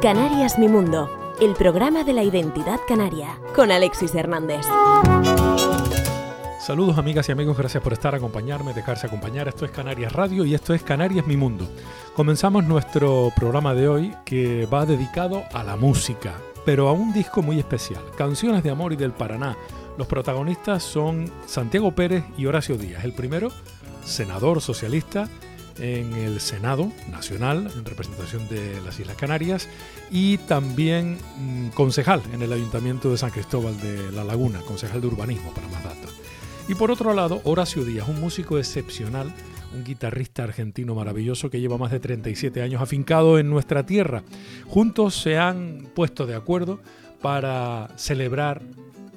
Canarias Mi Mundo, el programa de la identidad canaria, con Alexis Hernández. Saludos amigas y amigos, gracias por estar, acompañarme, dejarse acompañar. Esto es Canarias Radio y esto es Canarias Mi Mundo. Comenzamos nuestro programa de hoy que va dedicado a la música, pero a un disco muy especial, Canciones de Amor y del Paraná. Los protagonistas son Santiago Pérez y Horacio Díaz. El primero, senador socialista, en el Senado Nacional, en representación de las Islas Canarias, y también mm, concejal en el Ayuntamiento de San Cristóbal de La Laguna, concejal de urbanismo, para más datos. Y por otro lado, Horacio Díaz, un músico excepcional, un guitarrista argentino maravilloso que lleva más de 37 años afincado en nuestra tierra. Juntos se han puesto de acuerdo para celebrar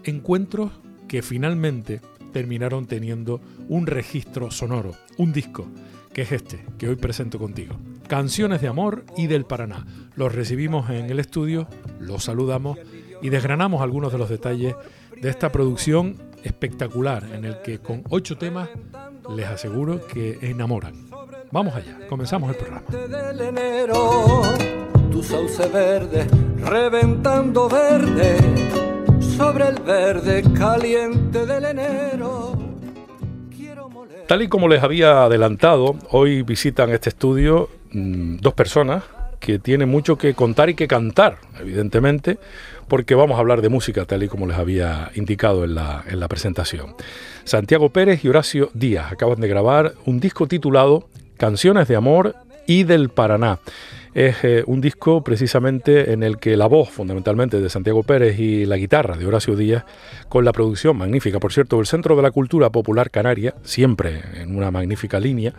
encuentros que finalmente terminaron teniendo un registro sonoro, un disco que es este, que hoy presento contigo. Canciones de amor y del Paraná. Los recibimos en el estudio, los saludamos y desgranamos algunos de los detalles de esta producción espectacular en el que con ocho temas les aseguro que enamoran. Vamos allá, comenzamos el programa. Tu sauce verde, reventando verde, sobre el verde caliente del enero. Tal y como les había adelantado, hoy visitan este estudio mm, dos personas que tienen mucho que contar y que cantar, evidentemente, porque vamos a hablar de música tal y como les había indicado en la, en la presentación. Santiago Pérez y Horacio Díaz acaban de grabar un disco titulado Canciones de Amor y del Paraná es eh, un disco precisamente en el que la voz fundamentalmente de Santiago Pérez y la guitarra de Horacio Díaz, con la producción magnífica, por cierto, del Centro de la Cultura Popular Canaria, siempre en una magnífica línea,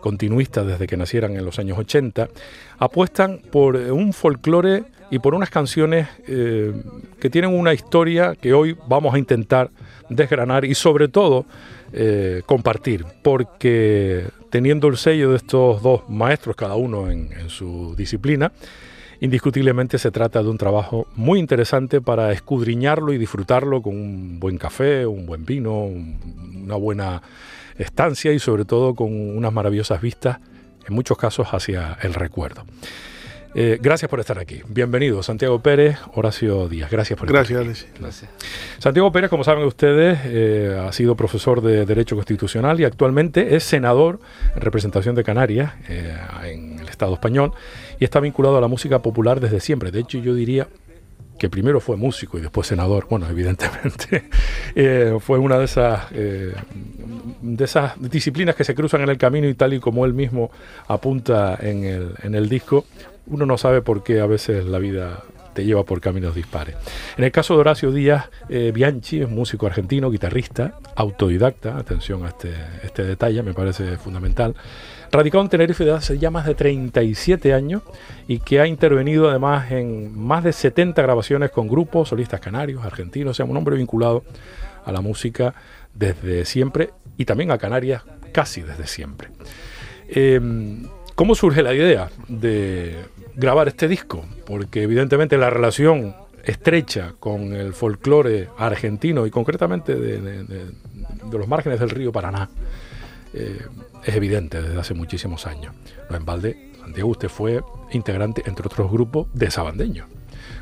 continuista desde que nacieran en los años 80, apuestan por un folclore y por unas canciones eh, que tienen una historia que hoy vamos a intentar desgranar y sobre todo eh, compartir, porque teniendo el sello de estos dos maestros, cada uno en, su disciplina, indiscutiblemente se trata de un trabajo muy interesante para escudriñarlo y disfrutarlo con un buen café, un buen vino, una buena estancia y sobre todo con unas maravillosas vistas, en muchos casos hacia el recuerdo. Eh, gracias por estar aquí. Bienvenido, Santiago Pérez, Horacio Díaz. Gracias por estar aquí. Gracias, Gracias. Santiago Pérez, como saben ustedes, eh, ha sido profesor de Derecho Constitucional y actualmente es senador en representación de Canarias eh, en el Estado español y está vinculado a la música popular desde siempre. De hecho, yo diría que primero fue músico y después senador, bueno, evidentemente, fue una de esas, de esas disciplinas que se cruzan en el camino y tal y como él mismo apunta en el, en el disco, uno no sabe por qué a veces la vida te lleva por caminos dispares. En el caso de Horacio Díaz eh, Bianchi, es músico argentino, guitarrista, autodidacta, atención a este, este detalle, me parece fundamental, radicado en Tenerife de hace ya más de 37 años y que ha intervenido además en más de 70 grabaciones con grupos, solistas canarios, argentinos, o sea, un hombre vinculado a la música desde siempre y también a Canarias casi desde siempre. Em, ¿Cómo surge la idea de grabar este disco? Porque evidentemente la relación estrecha con el folclore argentino y concretamente de, los márgenes del río Paraná eh, es evidente desde hace muchísimos años. No en balde, Santiago, usted fue integrante, entre otros grupos, de Sabandeños.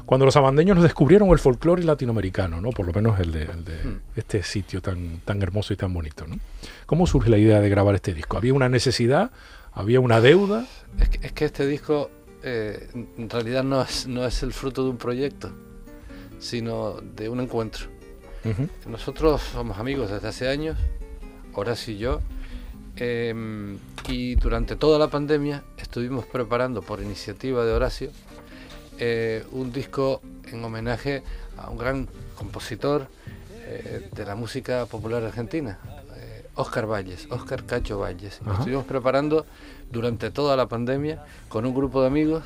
Cuando los sabandeños descubrieron el folclore latinoamericano, ¿no? por lo menos el de, hmm. este sitio tan, tan hermoso y tan bonito. ¿no? ¿Cómo surge la idea de grabar este disco? ¿Había una necesidad? ¿Había una deuda? Es que, este disco eh, en realidad no es, no es el fruto de un proyecto, sino de un encuentro. Nosotros somos amigos desde hace años, Horacio y yo, em, y durante toda la pandemia estuvimos preparando por iniciativa de Horacio eh, un disco en homenaje a un gran compositor eh, de la música popular argentina, Oscar Valles, Oscar Cacho Valles. estuvimos preparando durante toda la pandemia con un grupo de amigos,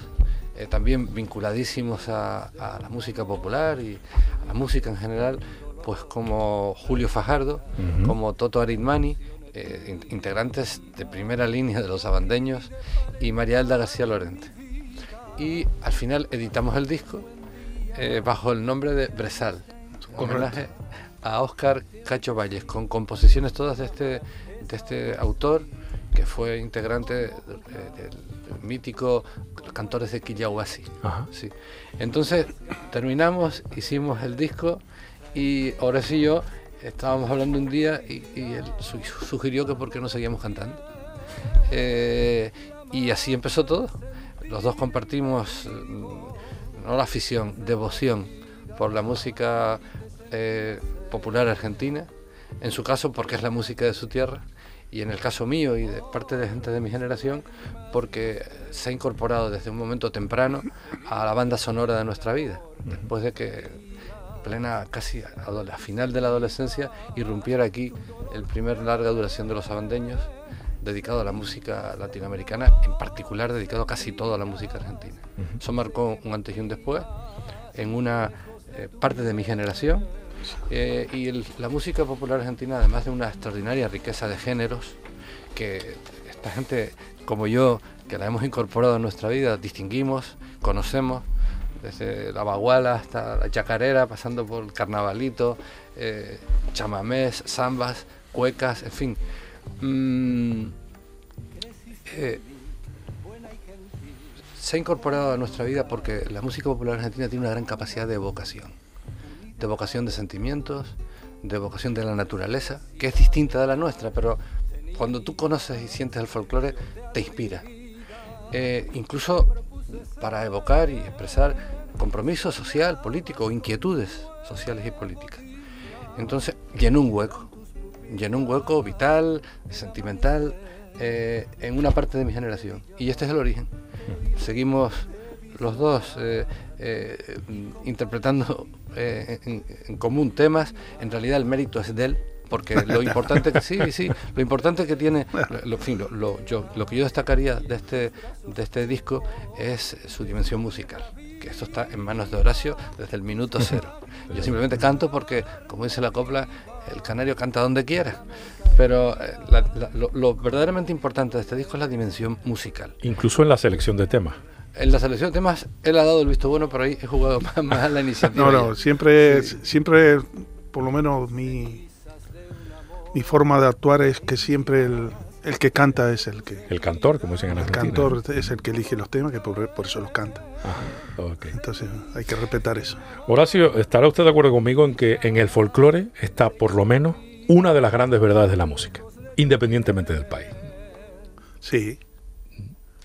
eh, también vinculadísimos a, la música popular y a la música en general, pues como Julio Fajardo, como Toto Aritmani, eh, integrantes de primera línea de los abandeños, y María Elda García Lorente. Y al final editamos el disco eh, bajo el nombre de Bresal, homenaje a Oscar Cacho Valles, con composiciones todas de este, de este autor, que fue integrante del, mítico Cantores de Quillahuasi. Sí. Entonces terminamos, hicimos el disco y ahora sí yo estábamos hablando un día y, él sugirió que por qué no seguíamos cantando. Eh, y así empezó todo. Los dos compartimos mm, no la afición, devoción por la música eh, popular argentina, en su caso porque es la música de su tierra, y en el caso mío y de parte de gente de mi generación, porque se ha incorporado desde un momento temprano a la banda sonora de nuestra vida, después de que plena casi a, final de la adolescencia irrumpiera aquí el primer larga duración de los abandeños dedicado a la música latinoamericana, en particular dedicado casi todo a la música argentina. Eso marcó un antes y un después en una eh, parte de mi generación eh, y la música popular argentina, además de una extraordinaria riqueza de géneros, que esta gente como yo, que la hemos incorporado en nuestra vida, distinguimos, conocemos, desde la baguala hasta la chacarera, pasando por el carnavalito, eh, chamamés, zambas, cuecas, en fin. Mm, eh, se ha incorporado a nuestra vida porque la música popular argentina tiene una gran capacidad de evocación de vocación de sentimientos, de vocación de la naturaleza, que es distinta de la nuestra, pero cuando tú conoces y sientes el folclore, te inspira. Eh, incluso para evocar y expresar compromiso social, político, inquietudes sociales y políticas. Entonces, llenó un hueco, llenó un hueco vital, sentimental, eh, en una parte de mi generación. Y este es el origen. Seguimos los dos eh, interpretando eh, en, común temas, en realidad el mérito es de él, porque lo importante que sí, sí, lo importante que tiene, lo, lo, yo, lo que yo destacaría de este, de este disco es su dimensión musical, que esto está en manos de Horacio desde el minuto cero. Yo simplemente canto porque, como dice la copla, el canario canta donde quiera. Pero eh, lo, lo verdaderamente importante de este disco es la dimensión musical. Incluso en la selección de temas en la selección de temas él ha dado el visto bueno, pero ahí he jugado más, la iniciativa. No, no, siempre, siempre, por lo menos mi, mi forma de actuar es que siempre el, el que canta es el que... El cantor, como dicen en Argentina. El cantor es el que elige los temas, que por, eso los canta. Entonces hay que respetar eso. Horacio, ¿estará usted de acuerdo conmigo en que en el folclore está por lo menos una de las grandes verdades de la música, independientemente del país? Sí,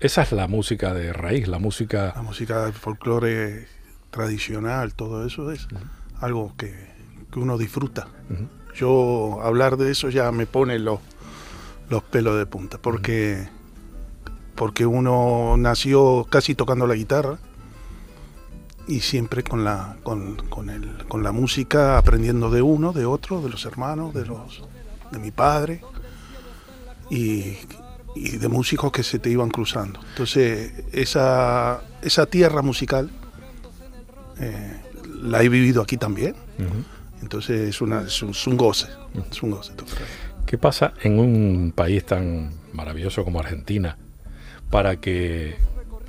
esa es la música de raíz, la música... La música del folclore tradicional, todo eso es algo que, uno disfruta. Yo hablar de eso ya me pone los, los pelos de punta, porque, porque uno nació casi tocando la guitarra y siempre con la, con, con, el, con la música aprendiendo de uno, de otro, de los hermanos, de, los, de mi padre. Y y de músicos que se te iban cruzando. Entonces, esa, esa tierra musical eh, la he vivido aquí también. Entonces, es, una, es, un, goce. Es un goce. ¿Qué pasa en un país tan maravilloso como Argentina para que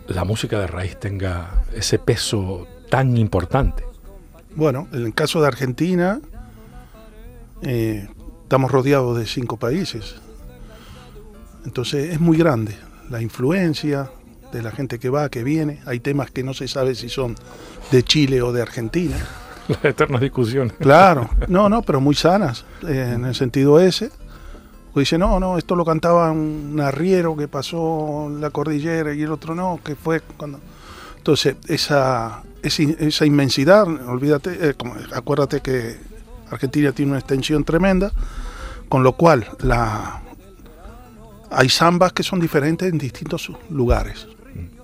la música de raíz tenga ese peso tan importante? Bueno, en el caso de Argentina, eh, estamos rodeados de cinco países. Entonces es muy grande la influencia de la gente que va, que viene. Hay temas que no se sabe si son de Chile o de Argentina. Las eternas discusiones. Claro, no, no, pero muy sanas, eh, en el sentido ese. dice, no, no, esto lo cantaba un arriero que pasó la cordillera y el otro no, que fue cuando... Entonces, esa, esa, inmensidad, olvídate, eh, acuérdate que Argentina tiene una extensión tremenda, con lo cual la, hay zambas que son diferentes en distintos lugares.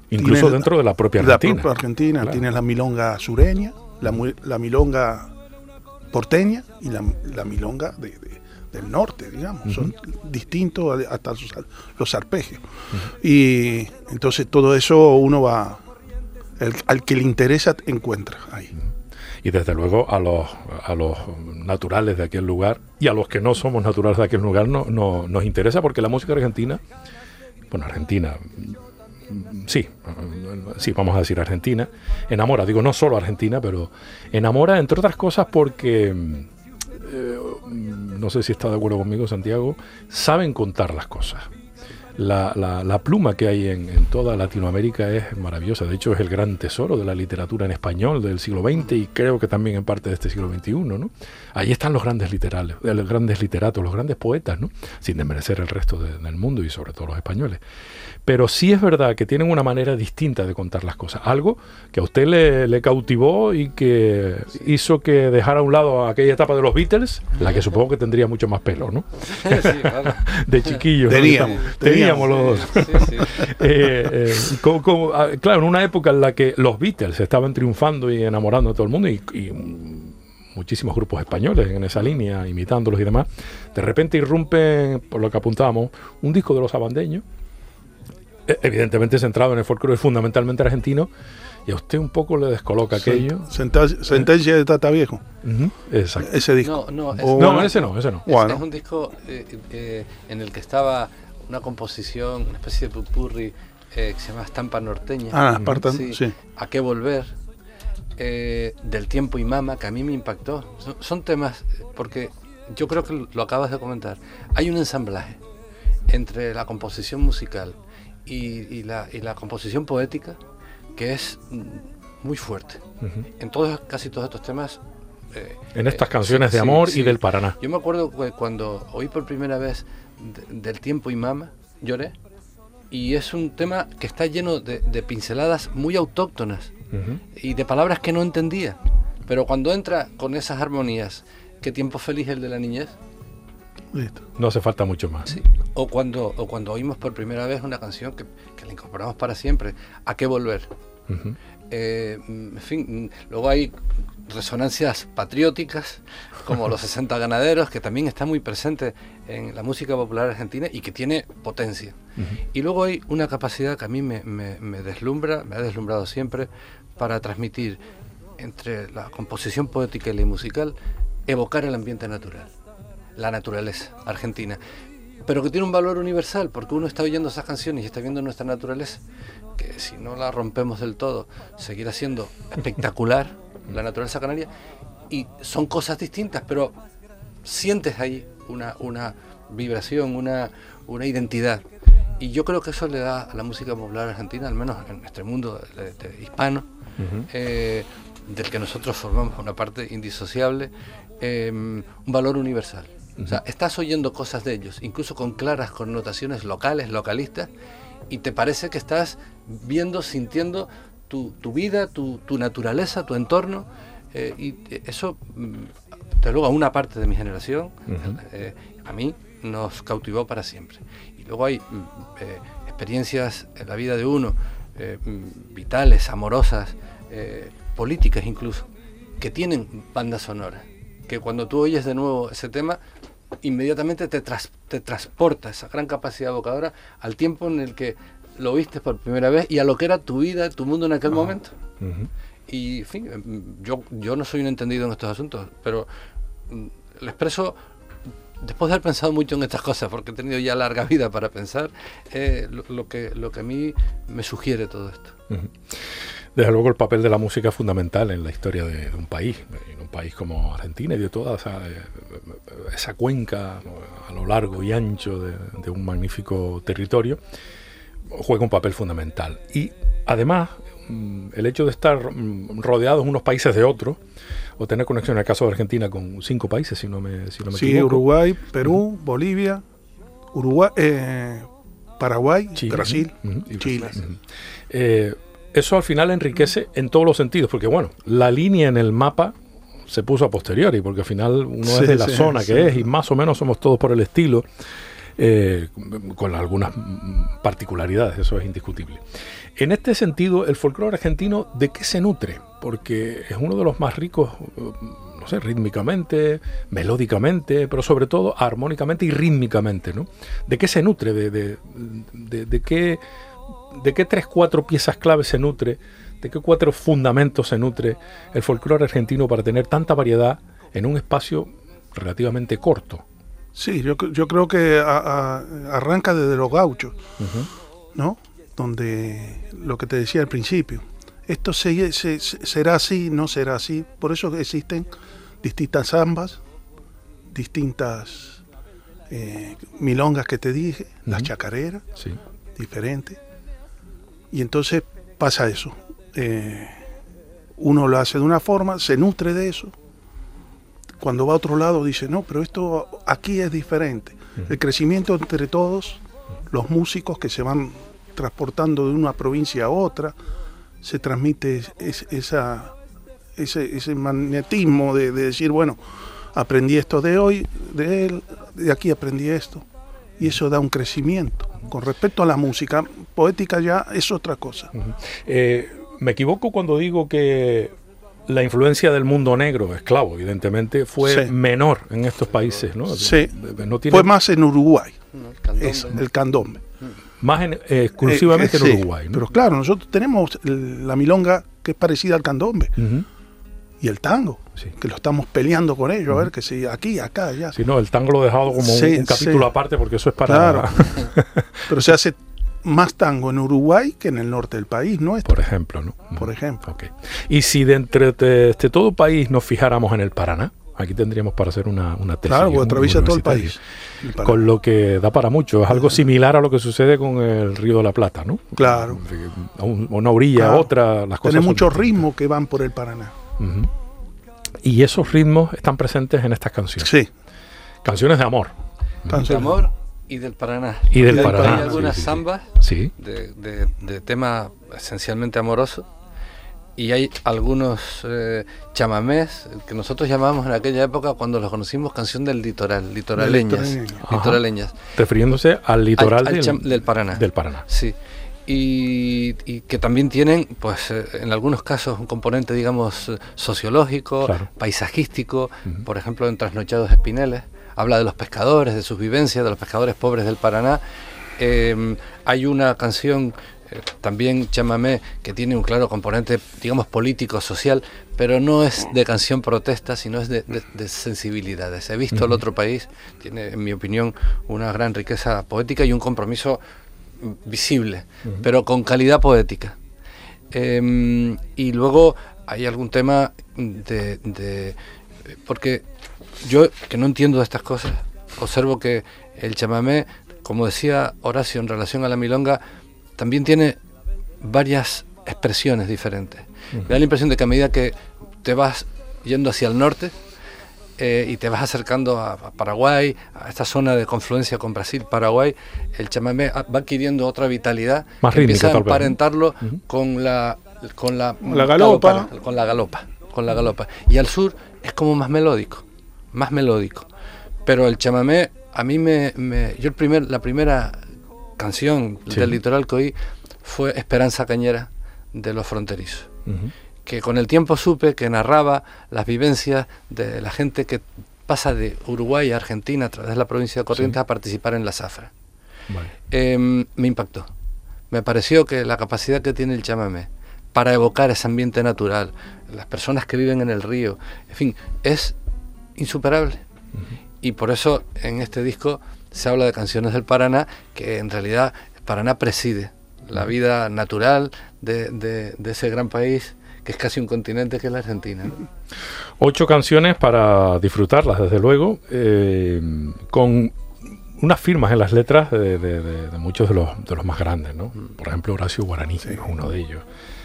Incluso dentro de la propia Argentina. La propia Argentina tiene la milonga sureña, la, milonga porteña y la, milonga del norte, digamos. Son distintos hasta los, arpegios. Y entonces todo eso uno va, al que le interesa encuentra ahí y desde luego a los, a los naturales de aquel lugar y a los que no somos naturales de aquel lugar no, nos interesa porque la música argentina, bueno, Argentina, sí, sí, vamos a decir Argentina, enamora, digo no solo Argentina, pero enamora entre otras cosas porque no sé si está de acuerdo conmigo Santiago, saben contar las cosas la, la, pluma que hay en, toda Latinoamérica es maravillosa. De hecho, es el gran tesoro de la literatura en español del siglo XX y creo que también en parte de este siglo XXI. ¿no? Ahí están los grandes, literales, eh, los grandes literatos, los grandes poetas, ¿no? sin desmerecer el resto del mundo y sobre todo los españoles. Pero sí es verdad que tienen una manera distinta de contar las cosas. Algo que a usted le, cautivó y que hizo que dejara a un lado aquella etapa de los Beatles, la que supongo que tendría mucho más pelo, ¿no? Sí, claro. De chiquillos. Teníamos, teníamos, los dos. Eh, eh, claro, en una época en la que los Beatles estaban triunfando y enamorando a todo el mundo y, y muchísimos grupos españoles en esa línea, imitándolos y demás, de repente irrumpen, por lo que apuntábamos, un disco de los abandeños e, evidentemente centrado en el folclore fundamentalmente argentino, y a usted un poco le descoloca aquello. sentencia de Tata Viejo. Exacto. Ese disco. No, no, ese no, ese no. Es, un disco eh, eh, en el que estaba una composición, una especie de pupurri eh, que se llama Estampa Norteña. Ah, sí, sí. A qué volver. del tiempo y mama, que a mí me impactó. son temas, porque yo creo que lo acabas de comentar. Hay un ensamblaje entre la composición musical y, la, y, la, composición poética que es muy fuerte. En todos, casi todos estos temas. Eh, en estas canciones de amor y del Paraná. Yo me acuerdo cuando oí por primera vez del tiempo y mama, lloré. Y es un tema que está lleno de, pinceladas muy autóctonas y de palabras que no entendía. Pero cuando entra con esas armonías, qué tiempo feliz el de la niñez, no hace falta mucho más. O, cuando, o cuando oímos por primera vez una canción que, que la incorporamos para siempre, ¿a qué volver? Eh, en fin, luego hay resonancias patrióticas, como los 60 ganaderos, que también está muy presente en la música popular argentina y que tiene potencia. Y luego hay una capacidad que a mí me, me, deslumbra, me ha deslumbrado siempre, para transmitir entre la composición poética y la musical, evocar el ambiente natural la naturaleza argentina, pero que tiene un valor universal, porque uno está oyendo esas canciones y está viendo nuestra naturaleza, que si no la rompemos del todo, seguirá siendo espectacular la naturaleza canaria, y son cosas distintas, pero sientes ahí una, una vibración, una, una identidad. Y yo creo que eso le da a la música popular argentina, al menos en nuestro mundo hispano, eh, del que nosotros formamos una parte indisociable, eh, un valor universal. O sea, estás oyendo cosas de ellos, incluso con claras connotaciones locales, localistas, y te parece que estás viendo, sintiendo tu, vida, tu, naturaleza, tu entorno, eh, y eso, mm, desde luego, a una parte de mi generación, eh, a mí nos cautivó para siempre. Y luego hay mm, eh, experiencias en la vida de uno, mm, vitales, amorosas, políticas incluso, que tienen banda sonora que cuando tú oyes de nuevo ese tema, inmediatamente te, te transporta esa gran capacidad evocadora al tiempo en el que lo viste por primera vez y a lo que era tu vida, tu mundo en aquel momento. Y, en fin, yo, yo no soy un entendido en estos asuntos, pero mm, le expreso, después de haber pensado mucho en estas cosas, porque he tenido ya larga vida para pensar, eh, lo, que, lo que a mí me sugiere todo esto. Desde luego el papel de la música es fundamental en la historia de, un país, país como Argentina y de toda esa, cuenca a lo largo y ancho de, un magnífico territorio, juega un papel fundamental. Y además, mm, el hecho de estar mm, rodeados unos países de otros, o tener conexión en el caso de Argentina con cinco países, si no me, si no me sí, Uruguay, Perú, Bolivia, Uruguay, eh, Paraguay, Brasil, Chile. Eh, eso al final enriquece en todos los sentidos, porque bueno, la línea en el mapa se puso a posteriori, porque al final uno es de la zona que es y más o menos somos todos por el estilo, eh, con algunas particularidades, eso es indiscutible. En este sentido, el folclore argentino, ¿de qué se nutre? Porque es uno de los más ricos, no sé, rítmicamente, melódicamente, pero sobre todo armónicamente y rítmicamente, ¿no? ¿De qué se nutre? ¿De, de, de, de qué de qué tres, cuatro piezas claves se nutre, de qué cuatro fundamentos se nutre el folclore argentino para tener tanta variedad en un espacio relativamente corto. Sí, yo, yo creo que arranca desde los gauchos, ¿no? Donde lo que te decía al principio, esto se, será así, no será así, por eso existen distintas zambas, distintas eh, milongas que te dije, las chacareras, Sí. diferentes. Y entonces pasa eso. Eh, uno lo hace de una forma, se nutre de eso. Cuando va a otro lado dice, no, pero esto aquí es diferente. El crecimiento entre todos, los músicos que se van transportando de una provincia a otra, se transmite es- esa, ese, ese magnetismo de, de decir, bueno, aprendí esto de hoy, de él, de aquí aprendí esto. Y eso da un crecimiento. Con respecto a la música, poética ya es otra cosa. Eh, me equivoco cuando digo que la influencia del mundo negro, esclavo, evidentemente, fue Sí. menor en estos países, ¿no? Sí. No tiene Fue más en Uruguay. El candombe. eso, el candombe. más en- eh, exclusivamente Eh, en sí, Uruguay, ¿no? Pero claro, nosotros tenemos el- la milonga que es parecida al candombe y el tango, Sí. que lo estamos peleando con ellos, a ver que si aquí, acá, allá. Sí, no, el tango lo he dejado como un- un, capítulo sí. aparte porque eso es para... Claro. Pero se hace más tango en Uruguay que en el norte del país nuestro, por ejemplo, ¿no? por ejemplo. Ok. Y si de entre de, este todo país nos fijáramos en el Paraná, aquí tendríamos para hacer una, una tesis. Claro, porque atraviesa todo el país. el. Con lo que da para mucho. Es algo similar a lo que sucede con el Río de la Plata, ¿no? Claro. Una orilla, Claro. otra, las cosas. Tiene muchos ritmos que van por el Paraná. Y esos ritmos están presentes en estas canciones. Sí. Canciones de amor. De canciones. amor y del Paraná. Y del Paraná, Hay algunas sí, sí, sí. zambas Sí. de, de- de tema esencialmente amoroso y hay algunos eh, chamamés que nosotros llamábamos en aquella época cuando los conocimos canción del litoral, litoraleñas, litoraleñas, Refiriéndose al litoral Al- al del, Paraná. del Paraná. sí. Y, y que también tienen, pues, eh, en algunos casos un componente, digamos, sociológico, Claro. paisajístico, por ejemplo, en Trasnochados Espineles, habla de los pescadores, de sus vivencias, de los pescadores pobres del Paraná. Eh, hay una canción eh, también chamamé que tiene un claro componente, digamos, político, social, pero no es de canción protesta, sino es de, de- de sensibilidades. He visto el otro país, tiene, en mi opinión, una gran riqueza poética y un compromiso visible, pero con calidad poética. Em, y luego hay algún tema de, de- Porque yo, que no entiendo de estas cosas, observo que el chamamé, como decía Horacio en relación a la milonga, también tiene varias expresiones diferentes. Me da la impresión de que a medida que te vas yendo hacia el norte, eh, y te vas acercando a, a Paraguay, a esta zona de confluencia con Brasil, Paraguay, el chamamé va adquiriendo otra vitalidad Más que empieza rítmica, a emparentarlo Ujú. con la con la, La galopa. galopana, con la galopa, con la galopa. Y al sur es como más melódico, más melódico. Pero el chamamé a mí me, me- yo el primer la primera canción Sí. del litoral que oí fue Esperanza Cañera de los fronterizos Ujú. que con el tiempo supe que narraba las vivencias de la gente que pasa de Uruguay a Argentina a través de la provincia de Corrientes Sí. a participar en la zafra. Vale. Em, me impactó. Me pareció que la capacidad que tiene el chamamé para evocar ese ambiente natural, las personas que viven en el río, en fin, es insuperable. Y por eso en este disco se habla de canciones del Paraná, que en realidad el Paraná preside la vida natural de, de- de ese gran país, que es casi un continente, que es la Argentina. ¿no? Ocho canciones para disfrutarlas, desde luego, eh, con unas firmas en las letras de, de- de- de muchos de los, de los más grandes, ¿no? Por ejemplo, Horacio Guaraní, es uno de ellos.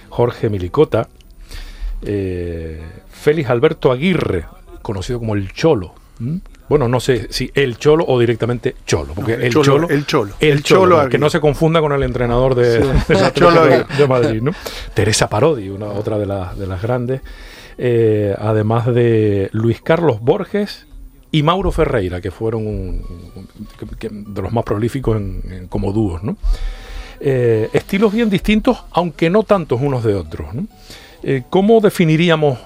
Jorge Milicota, eh, Félix Alberto Aguirre, conocido como el Cholo. Bueno, no sé si el Cholo o directamente Cholo, porque No, el, Cholo, el Cholo. el El Cholo, ¿no? que no se confunda con el entrenador de, de la Cholo de, Madrid, ¿no? Teresa Parodi, una otra de, las de las grandes, eh, además de Luis Carlos Borges y Mauro Ferreira, que fueron un- un- que- que- de los más prolíficos en- en- como dúos, ¿no? Eh, estilos bien distintos, aunque no tantos unos de otros. ¿no? Eh, ¿Cómo definiríamos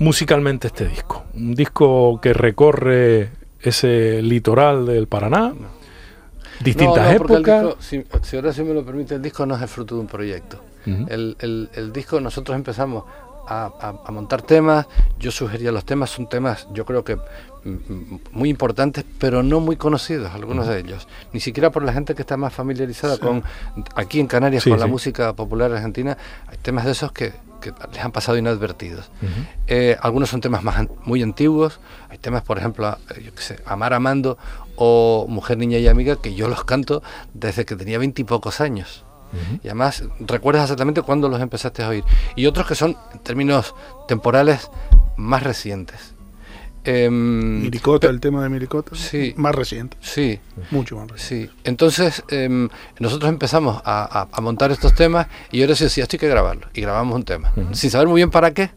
musicalmente este disco? Un disco que recorre ese litoral del Paraná, distintas No, no, épocas. disco, si, si Horacio me lo permite, el disco no es el fruto de un proyecto. El, el- el disco nosotros empezamos a, a- a montar temas, yo sugería los temas, son temas yo creo que mm, mm, muy importantes, pero no muy conocidos, algunos de ellos. Ni siquiera por la gente que está más familiarizada con, aquí en Canarias, Sí, con la sí. música popular argentina, hay temas de esos que que les han pasado inadvertidos. Eh, algunos son temas más muy antiguos, hay temas, por ejemplo, eh, yo qué sé, Amar Amando o Mujer, Niña y Amiga, que yo los canto desde que tenía veintipocos años. Y además recuerdas exactamente cuándo los empezaste a oír. Y otros que son, en términos temporales, más recientes. Miricota, el tema de Miricota. Sí. Más reciente. Sí. Mucho más reciente. Sí. Entonces, em, nosotros empezamos a, montar estos temas y yo les decía, esto hay que grabarlo. Y grabamos un tema. Sin saber muy bien para qué.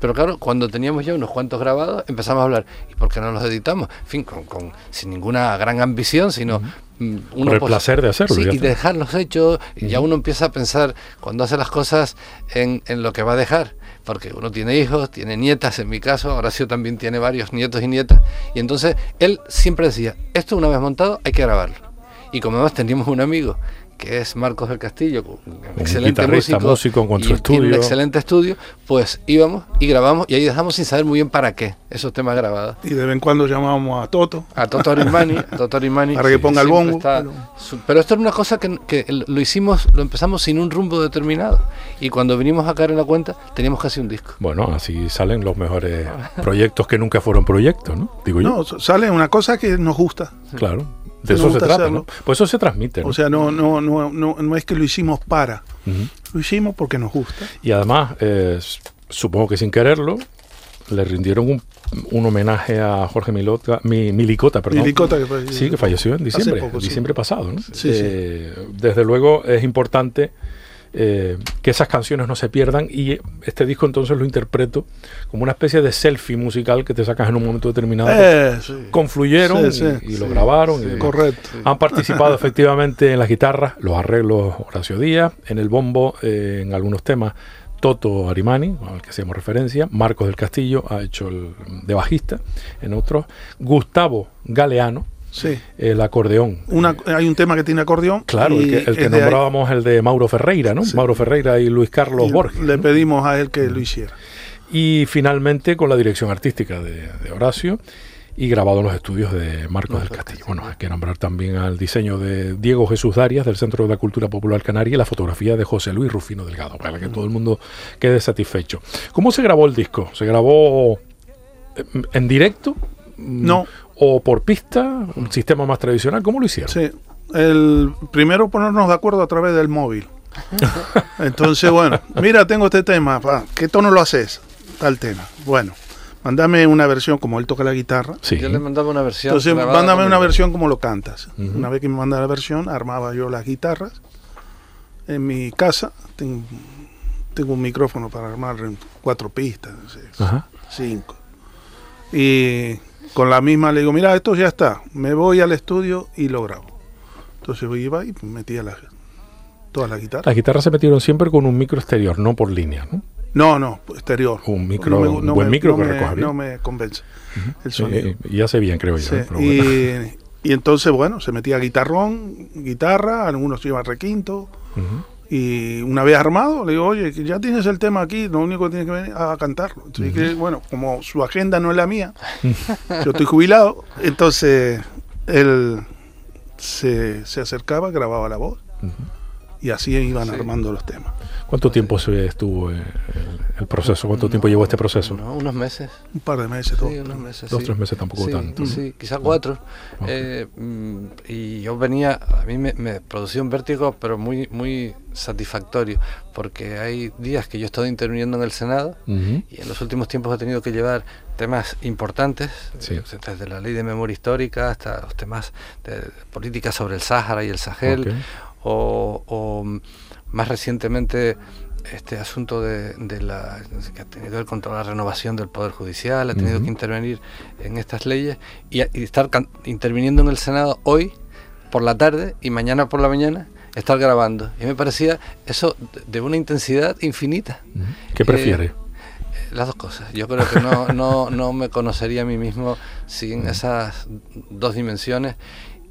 Pero claro, cuando teníamos ya unos cuantos grabados, empezamos a hablar, ¿y por qué no los editamos? En fin, con, sin ninguna gran ambición, sino... Por el placer de hacerlo. Sí, y de dejarlos hechos, y ya uno empieza a pensar, cuando hace las cosas, en, en lo que va a dejar porque uno tiene hijos, tiene nietas, en mi caso, Horacio también tiene varios nietos y nietas, y entonces él siempre decía, esto una vez montado hay que grabarlo. Y como además teníamos un amigo que es Marcos del Castillo, un excelente músico, con su estudio. un excelente estudio, pues íbamos y grabamos y ahí dejamos sin saber muy bien para qué esos temas grabados. Y de vez en cuando llamábamos a Toto. A Toto Arimani, a Toto Arimani para que ponga el bombo. pero... esto es una cosa que, que, lo hicimos, lo empezamos sin un rumbo determinado y cuando vinimos a caer en la cuenta teníamos casi un disco. Bueno, así salen los mejores proyectos que nunca fueron proyectos, ¿no? Digo yo. No, sale una cosa que nos gusta. Claro. De eso se trata, ¿no? Pues eso se transmite. O sea, no, no, no, no, no es que lo hicimos para, lo hicimos porque nos gusta. Y además, eh, supongo que sin quererlo, le rindieron un, un homenaje a Jorge Milota, mi, Milicota, perdón. Milicota que falleció. Sí, que falleció en diciembre, poco, diciembre pasado. ¿no? Sí, eh, Desde luego es importante eh, que esas canciones no se pierdan y este disco entonces lo interpreto como una especie de selfie musical que te sacas en un momento determinado. Eh, confluyeron y, lo grabaron. Y correcto. Han participado efectivamente en las guitarras, los arreglos Horacio Díaz, en el bombo, eh, en algunos temas. Toto Arimani, al que hacemos referencia, Marcos del Castillo ha hecho el de bajista en otros, Gustavo Galeano, Sí. El acordeón. Una, hay un tema que tiene acordeón. Claro, el que, nombrábamos, el de Mauro Ferreira, ¿no? Mauro Ferreira y Luis Carlos Borges. Le pedimos a él que lo hiciera. Y finalmente con la dirección artística de, Horacio y grabado en los estudios de Marcos del Castillo. Bueno, hay que nombrar también al diseño de Diego Jesús Darias del Centro de la Cultura Popular Canaria y la fotografía de José Luis Rufino Delgado, para que todo el mundo quede satisfecho. ¿Cómo se grabó el disco? ¿Se grabó en directo? No, o por pista, un sistema más tradicional? ¿Cómo lo hicieron? Sí, el primero ponernos de acuerdo a través del móvil. Entonces, bueno, mira, tengo este tema, ¿qué tono lo haces? Tal tema. Bueno, mándame una versión como él toca la guitarra. Sí. Yo le mandaba una versión. Entonces, mándame una versión como lo cantas. Una vez que me manda la versión, armaba yo las guitarras. En mi casa tengo, tengo un micrófono para armar cuatro pistas, cinco. Y con la misma le digo, mira, esto ya está, me voy al estudio y lo grabo. Entonces iba y metía la, todas las guitarras. Las guitarras se metieron siempre con un micro exterior, no por línea, ¿no? No, no, exterior. Un micro, un buen micro que recoja bien. No me convence el sonido. y hace bien, creo yo. y, entonces, bueno, se metía guitarrón, guitarra, algunos iban requinto. Y una vez armado, le digo, oye, ya tienes el tema aquí, lo único que tienes que venir a cantarlo. Entonces, que, bueno, como su agenda no es la mía, yo estoy jubilado, entonces él se, se acercaba, grababa la voz y así iban armando los temas. ¿Cuánto tiempo se estuvo el, el proceso? ¿Cuánto tiempo llevó este proceso? unos meses. Un par de meses, todo. Sí, unos meses. Dos, tres meses tampoco tanto. Sí, quizás cuatro. Eh, mm, y yo venía, a mí me, me, producía un vértigo, pero muy, muy satisfactorio, porque hay días que yo he estado interviniendo en el Senado y en los últimos tiempos he tenido que llevar temas importantes, desde la ley de memoria histórica hasta los temas de política sobre el Sáhara y el Sahel o, más recientemente este asunto de, la que ha tenido que ver contra la renovación del poder judicial, ha tenido que intervenir en estas leyes y, estar interviniendo en el Senado hoy por la tarde y mañana por la mañana estar grabando. Y me parecía eso de una intensidad infinita. ¿Qué prefiere? Eh, las dos cosas. Yo creo que no, no, no me conocería a mí mismo sin esas dos dimensiones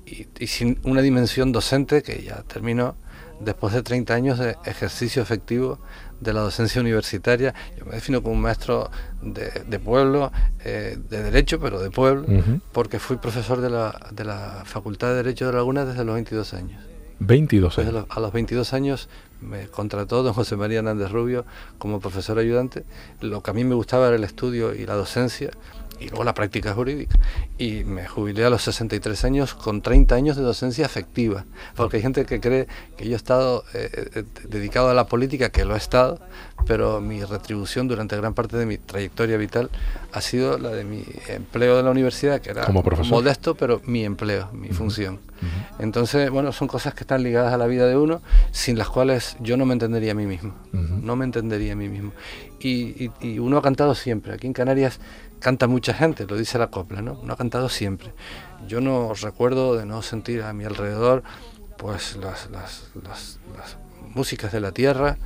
y, sin una dimensión docente que ya terminó después de 30 años de ejercicio efectivo de la docencia universitaria. Yo me defino como un maestro de, pueblo, eh, de derecho, pero de pueblo, porque fui profesor de la, de la Facultad de Derecho de Laguna desde los 22 años. 22 años. a los 22 años me contrató don José María Hernández Rubio como profesor ayudante. Lo que a mí me gustaba era el estudio y la docencia y luego la práctica jurídica. Y me jubilé a los 63 años con 30 años de docencia efectiva, porque hay gente que cree que yo he estado eh, eh, dedicado a la política, que lo he estado, pero mi retribución durante gran parte de mi trayectoria vital ha sido la de mi empleo de la universidad, que era modesto, pero mi empleo, mi función. Entonces, bueno, son cosas que están ligadas a la vida de uno, sin las cuales yo no me entendería a mí mismo, no me entendería a mí mismo. Y, y uno ha cantado siempre, aquí en Canarias canta mucha gente, lo dice la copla, ¿no? No ha cantado siempre. Yo no recuerdo de no sentir a mi alrededor pues las, las, las, músicas de la tierra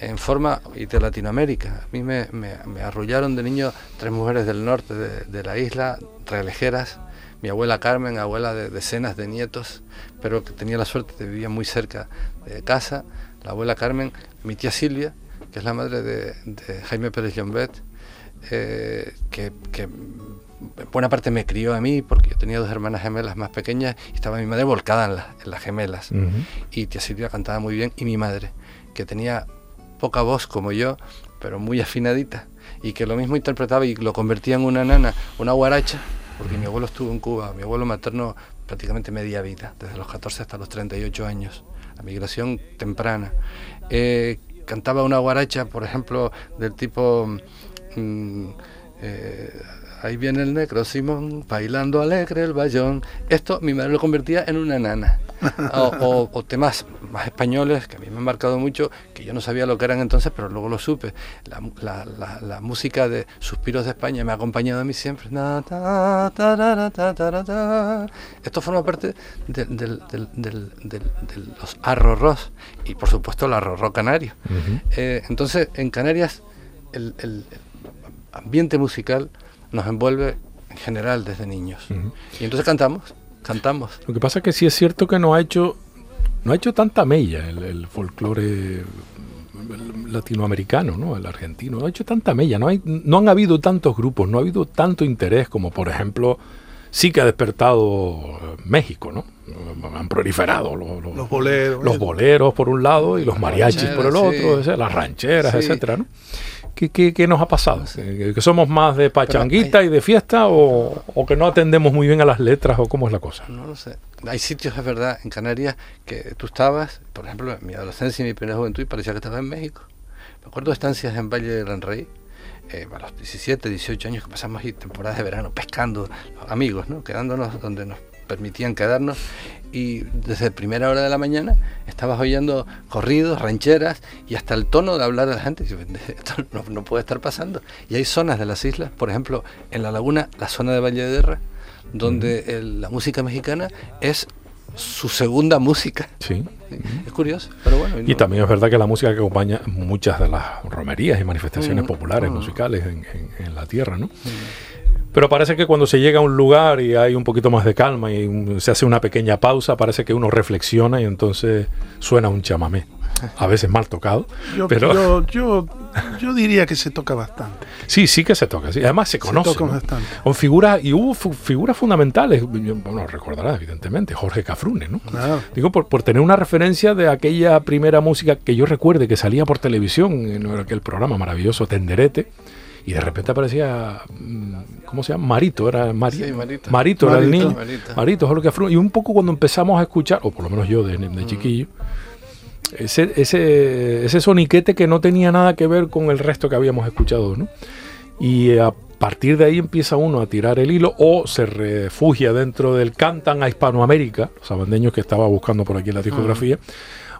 en forma y de Latinoamérica. A mí me, me, arrullaron de niño tres mujeres del norte de, la isla, realejeras, mi abuela Carmen, abuela de decenas de nietos, pero que tenía la suerte de vivir muy cerca de casa, la abuela Carmen, mi tía Silvia, que es la madre de, de Jaime Pérez Llombet, eh, que, buena parte me crió a mí, porque yo tenía dos hermanas gemelas más pequeñas y estaba mi madre volcada en, las gemelas. Y tía Silvia cantaba muy bien, y mi madre, que tenía poca voz como yo, pero muy afinadita, y que lo mismo interpretaba y lo convertía en una nana, una guaracha, porque mi abuelo estuvo en Cuba, mi abuelo materno prácticamente media vida, desde los 14 hasta los 38 años, la migración temprana. Eh, cantaba una guaracha, por ejemplo, del tipo Mm, eh, ahí viene el negro Simón bailando alegre el bayón. Esto mi madre lo convertía en una nana. O, temas más españoles que a mí me han marcado mucho, que yo no sabía lo que eran entonces, pero luego lo supe. La, música de Suspiros de España me ha acompañado a mí siempre. Esto forma parte de, los arrorros y por supuesto el arrorro canario. Eh, entonces en Canarias el ambiente musical nos envuelve en general desde niños. Y entonces cantamos, cantamos. Lo que pasa es que sí es cierto que no ha hecho, no ha hecho tanta mella el, folclore latinoamericano, ¿no? el argentino, no ha hecho tanta mella, no, hay, no han habido tantos grupos, no ha habido tanto interés como por ejemplo sí que ha despertado México, ¿no? Han proliferado los, boleros, los boleros por un lado y los mariachis por el otro, las rancheras, etcétera, ¿no? ¿Qué, nos ha pasado? ¿Que, somos más de pachanguita y de fiesta o, que no atendemos muy bien a las letras o cómo es la cosa? No lo sé. Hay sitios, es verdad, en Canarias que tú estabas, por ejemplo, en mi adolescencia y mi primera juventud y parecía que estaba en México. Me acuerdo de estancias en Valle de Gran Rey, eh, a los 17, 18 años que pasamos ahí temporadas de verano pescando, amigos, ¿no? quedándonos donde nos permitían quedarnos y desde primera hora de la mañana estabas oyendo corridos, rancheras y hasta el tono de hablar de la gente. Esto no, puede estar pasando. Y hay zonas de las islas, por ejemplo, en la laguna, la zona de Valle de Derra, donde la música mexicana es su segunda música. Sí. Es curioso, pero bueno. Y, también es verdad que la música que acompaña muchas de las romerías y manifestaciones populares musicales en, la tierra, ¿no? Pero parece que cuando se llega a un lugar y hay un poquito más de calma y se hace una pequeña pausa, parece que uno reflexiona y entonces suena un chamamé. A veces mal tocado. Yo, pero... yo, yo, diría que se toca bastante. Sí, sí que se toca. Además se conoce. Se toca bastante. Con figuras, y hubo figuras fundamentales. Bueno, recordarás, evidentemente, Jorge Cafrune, ¿no? Digo, por, por, tener una referencia de aquella primera música que yo recuerde que salía por televisión en aquel programa maravilloso, Tenderete y de repente aparecía, mm, ¿cómo se llama? Marito, era Marito. Marito. era el niño. Marito, Jorge Y un poco cuando empezamos a escuchar, o por lo menos yo de, mm. chiquillo, ese, ese, ese soniquete que no tenía nada que ver con el resto que habíamos escuchado, ¿no? Y a partir de ahí empieza uno a tirar el hilo o se refugia dentro del Cantan a Hispanoamérica, los abandeños que estaba buscando por aquí en la discografía.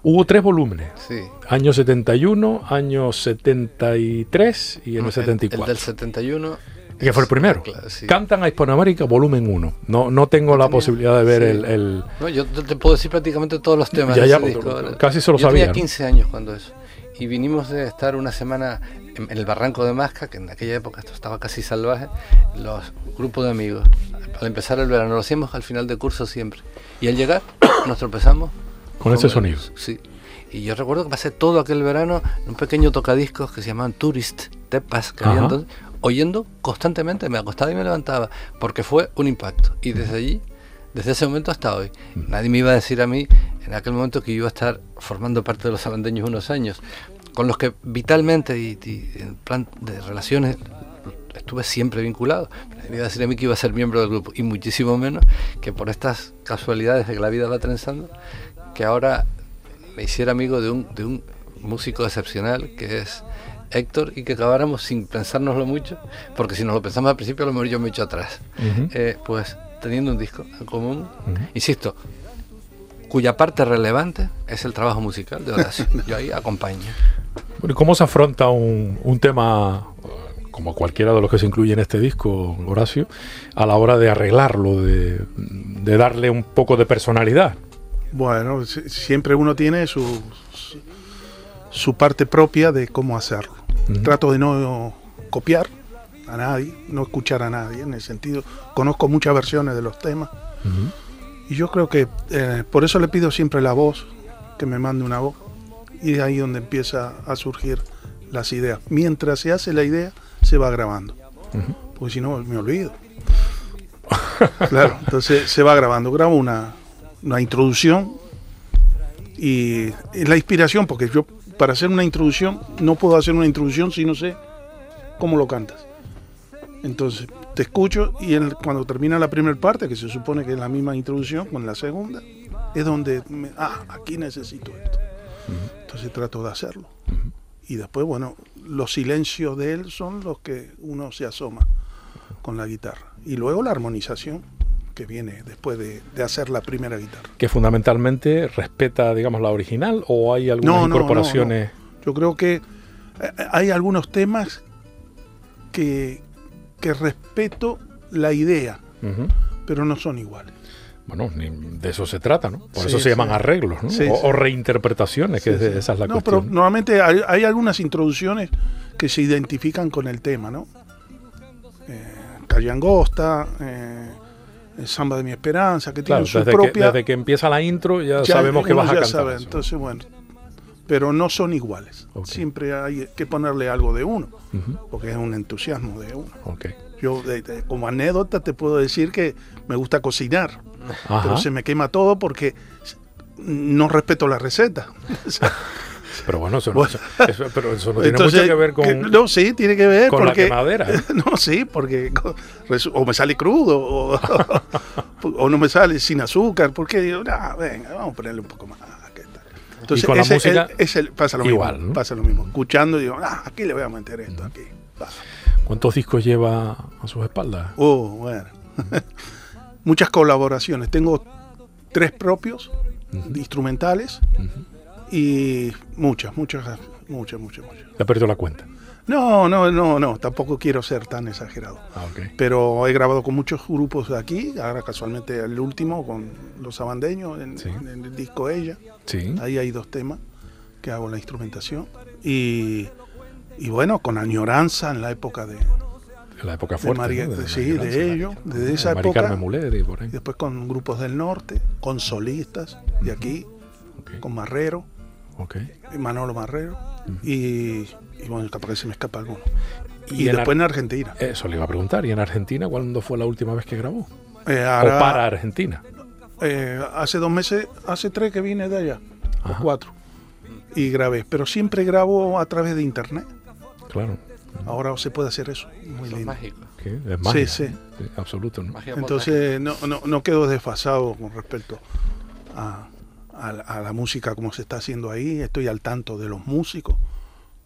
Hubo tres volúmenes. Sí. Año 71, año 73 y en el 74. El del 71 que fue el primero. Cantan a Hispanoamérica, volumen 1. No, no tengo la posibilidad de ver el, No, yo te puedo decir prácticamente todos los temas. Ya, ya, casi se lo yo sabía. Tenía 15 años cuando eso. Y vinimos de estar una semana en, el barranco de Masca, que en aquella época esto estaba casi salvaje, los grupos de amigos. Al empezar el verano, lo hacíamos al final de curso siempre. Y al llegar, nos tropezamos con ese sonido. Sí. Y yo recuerdo que pasé todo aquel verano en un pequeño tocadiscos que se llamaban Tourist Tepas, que había entonces, oyendo constantemente, me acostaba y me levantaba, porque fue un impacto. Y desde allí, desde ese momento hasta hoy, mm. nadie me iba a decir a mí en aquel momento que iba a estar formando parte de los salandeños unos años, con los que vitalmente y, en plan de relaciones estuve siempre vinculado. Me iba a decir a mí que iba a ser miembro del grupo, y muchísimo menos que por estas casualidades de que la vida va trenzando, que ahora me hiciera amigo de un, de un músico excepcional que es Héctor y que acabáramos sin pensárnoslo mucho, porque si nos lo pensamos al principio, a lo mejor yo me echo atrás. Eh, pues teniendo un disco en común, insisto, cuya parte relevante es el trabajo musical de Horacio. yo ahí acompaño. Bueno, ¿Cómo se afronta un, un tema como cualquiera de los que se incluye en este disco, Horacio, a la hora de arreglarlo, de, de darle un poco de personalidad? Bueno, siempre uno tiene su, su parte propia de cómo hacerlo. Trato de no copiar a nadie, no escuchar a nadie en el sentido. Conozco muchas versiones de los temas. Y yo creo que eh, por eso le pido siempre la voz, que me mande una voz. Y de ahí donde empieza a surgir las ideas. Mientras se hace la idea, se va grabando. Porque si no, me olvido. claro, entonces se va grabando. Grabo una, una introducción y la inspiración, porque yo para hacer una introducción no puedo hacer una introducción si no sé cómo lo cantas. Entonces te escucho y cuando termina la primera parte, que se supone que es la misma introducción con la segunda, es donde, ah, aquí necesito esto. Entonces trato de hacerlo. Y después, bueno, los silencios de él son los que uno se asoma con la guitarra. Y luego la armonización que viene después de, hacer la primera guitarra. Que fundamentalmente respeta, digamos, la original o hay algunas incorporaciones. Yo creo que eh, hay algunos temas que, que respeto la idea, pero no son iguales. Bueno, de eso se trata, ¿no? Por eso se llaman arreglos, ¿no? o, reinterpretaciones, que esa es la no, Pero normalmente hay, algunas introducciones que se identifican con el tema, ¿no? Eh, Calle Angosta, eh, el Samba de mi Esperanza, que tiene su desde propia... Que, desde que empieza la intro ya, sabemos que vas a cantar. entonces, bueno, pero no son iguales. Siempre hay que ponerle algo de uno, porque es un entusiasmo de uno. Yo, como anécdota, te puedo decir que me gusta cocinar, pero se me quema todo porque no respeto la receta. Pero bueno, eso, no, pero eso no tiene mucho que ver con. no, sí, tiene que ver. Con porque, la quemadera. No, sí, porque o me sale crudo o, o, no me sale sin azúcar. Porque digo, venga, vamos a ponerle un poco más. Entonces, y con la música. El, pasa lo igual, mismo. Pasa lo mismo. Escuchando, digo, ah, aquí le voy a meter esto, aquí. ¿Cuántos discos lleva a sus espaldas? Oh, bueno. Muchas colaboraciones. Tengo tres propios, instrumentales y muchas, muchas, muchas, muchas, muchas. ¿Te ha perdido la cuenta? No, no, no, no, tampoco quiero ser tan exagerado. Ah, Pero he grabado con muchos grupos de aquí, ahora casualmente el último con los abandeños en, el disco Ella. Sí. Ahí hay dos temas que hago la instrumentación. Y, y bueno, con añoranza en la época de, la época fuerte. De sí, de ellos, desde esa época. y por ahí. después con grupos del norte, con solistas de aquí, con Marrero. Manolo Marrero. y, bueno, capaz que se me escapa alguno. Y, después en, Argentina. Eso le iba a preguntar. ¿Y en Argentina cuándo fue la última vez que grabó? Eh, ¿O para Argentina? Eh, hace dos meses, hace tres que vine de allá, o cuatro. Y grabé. Pero siempre grabo a través de internet. Claro. Ahora se puede hacer eso. Muy lindo. mágico. Es mágico. Sí, sí. absoluto. Entonces no, no, no quedo desfasado con respecto a, a, la música como se está haciendo ahí, estoy al tanto de los músicos.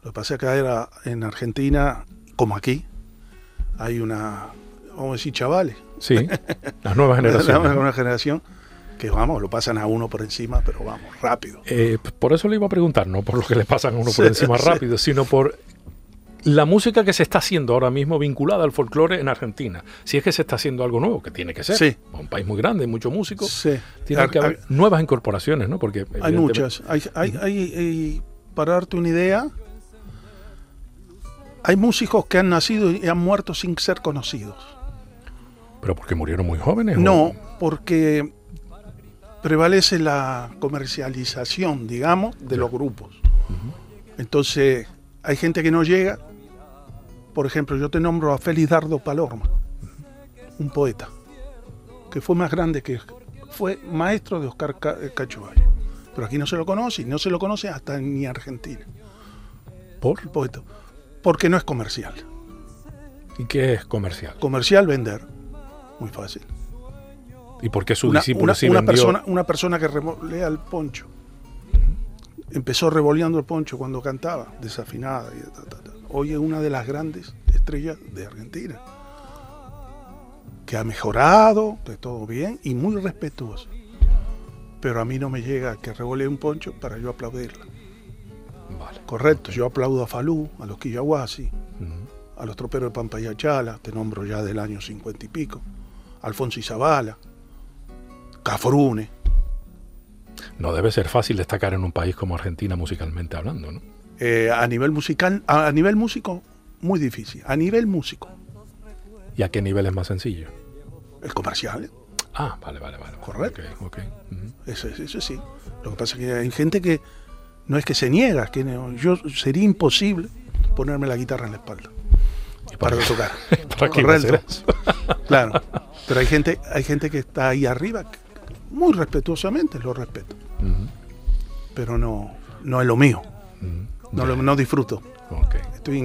Lo que pasa es que era en Argentina, como aquí, hay una, vamos a decir, chavales. Sí, las nuevas generaciones. la nueva generación que vamos, lo pasan a uno por encima, pero vamos, rápido. Eh, por eso le iba a preguntar, no por lo que le pasan a uno por encima rápido, sino por la música que se está haciendo ahora mismo vinculada al folclore en Argentina, si es que se está haciendo algo nuevo, que tiene que ser, sí. un país muy grande, muchos músicos, sí. tiene que haber nuevas incorporaciones, ¿no? Porque hay muchas. Hay, hay, hay, para darte una idea, hay músicos que han nacido y han muerto sin ser conocidos. ¿Pero porque murieron muy jóvenes? No, porque prevalece la comercialización, digamos, de los grupos. Entonces, hay gente que no llega por ejemplo, yo te nombro a Félix Dardo Palorma, un poeta, que fue más grande que fue maestro de Oscar eh, Cacho Pero aquí no se lo conoce, y no se lo conoce hasta ni Argentina. ¿Por? El poeta. Porque no es comercial. ¿Y qué es comercial? Comercial vender. Muy fácil. ¿Y por qué su Una, discípulo una- sí una vendió? persona, una persona que revolea el poncho. Empezó revoleando el poncho cuando cantaba, desafinada. Y ta, ta, ta. Hoy es una de las grandes estrellas de Argentina. Que ha mejorado, de todo bien y muy respetuosa. Pero a mí no me llega que revolee un poncho para yo aplaudirla. Vale. Correcto, yo aplaudo a Falú, a los Quillahuasi, a los troperos de Pampayachala, te nombro ya del año cincuenta y pico, Alfonso Izabala, Cafrune. No debe ser fácil destacar en un país como Argentina musicalmente hablando, ¿no? Eh, a nivel musical, a, a nivel músico, muy difícil. A nivel músico, ¿Y a qué nivel es más sencillo? el comercial. Ah, vale, vale, vale. Correcto. Ok, ok. Ujú. eso, eso sí. Lo que pasa es que hay gente que no es que se niega, que no- yo sería imposible ponerme la guitarra en la espalda ¿Y para tocar. ¿Para Correcto. Claro. Pero hay gente, hay gente que está ahí arriba, muy respetuosamente lo respeto, pero no, no es lo mío. No, lo, no disfruto. Estoy,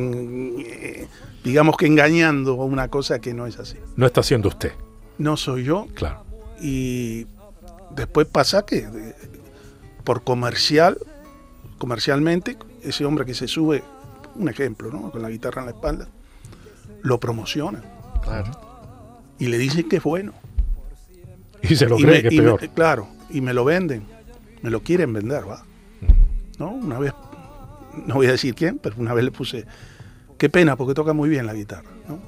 eh, digamos que engañando a una cosa que no es así. No está siendo usted, No soy yo claro. y después pasa que eh, por comercial, comercialmente, ese hombre que se sube, un ejemplo, ¿no? con la guitarra en la espalda, lo promocionan Claro. y le dicen que es bueno. Y se lo cree me- que es me- peor. claro, y me lo venden, me lo quieren vender, va. ¿No? Una vez, no voy a decir quién, pero una vez le puse, qué pena, porque toca muy bien la guitarra, ¿no?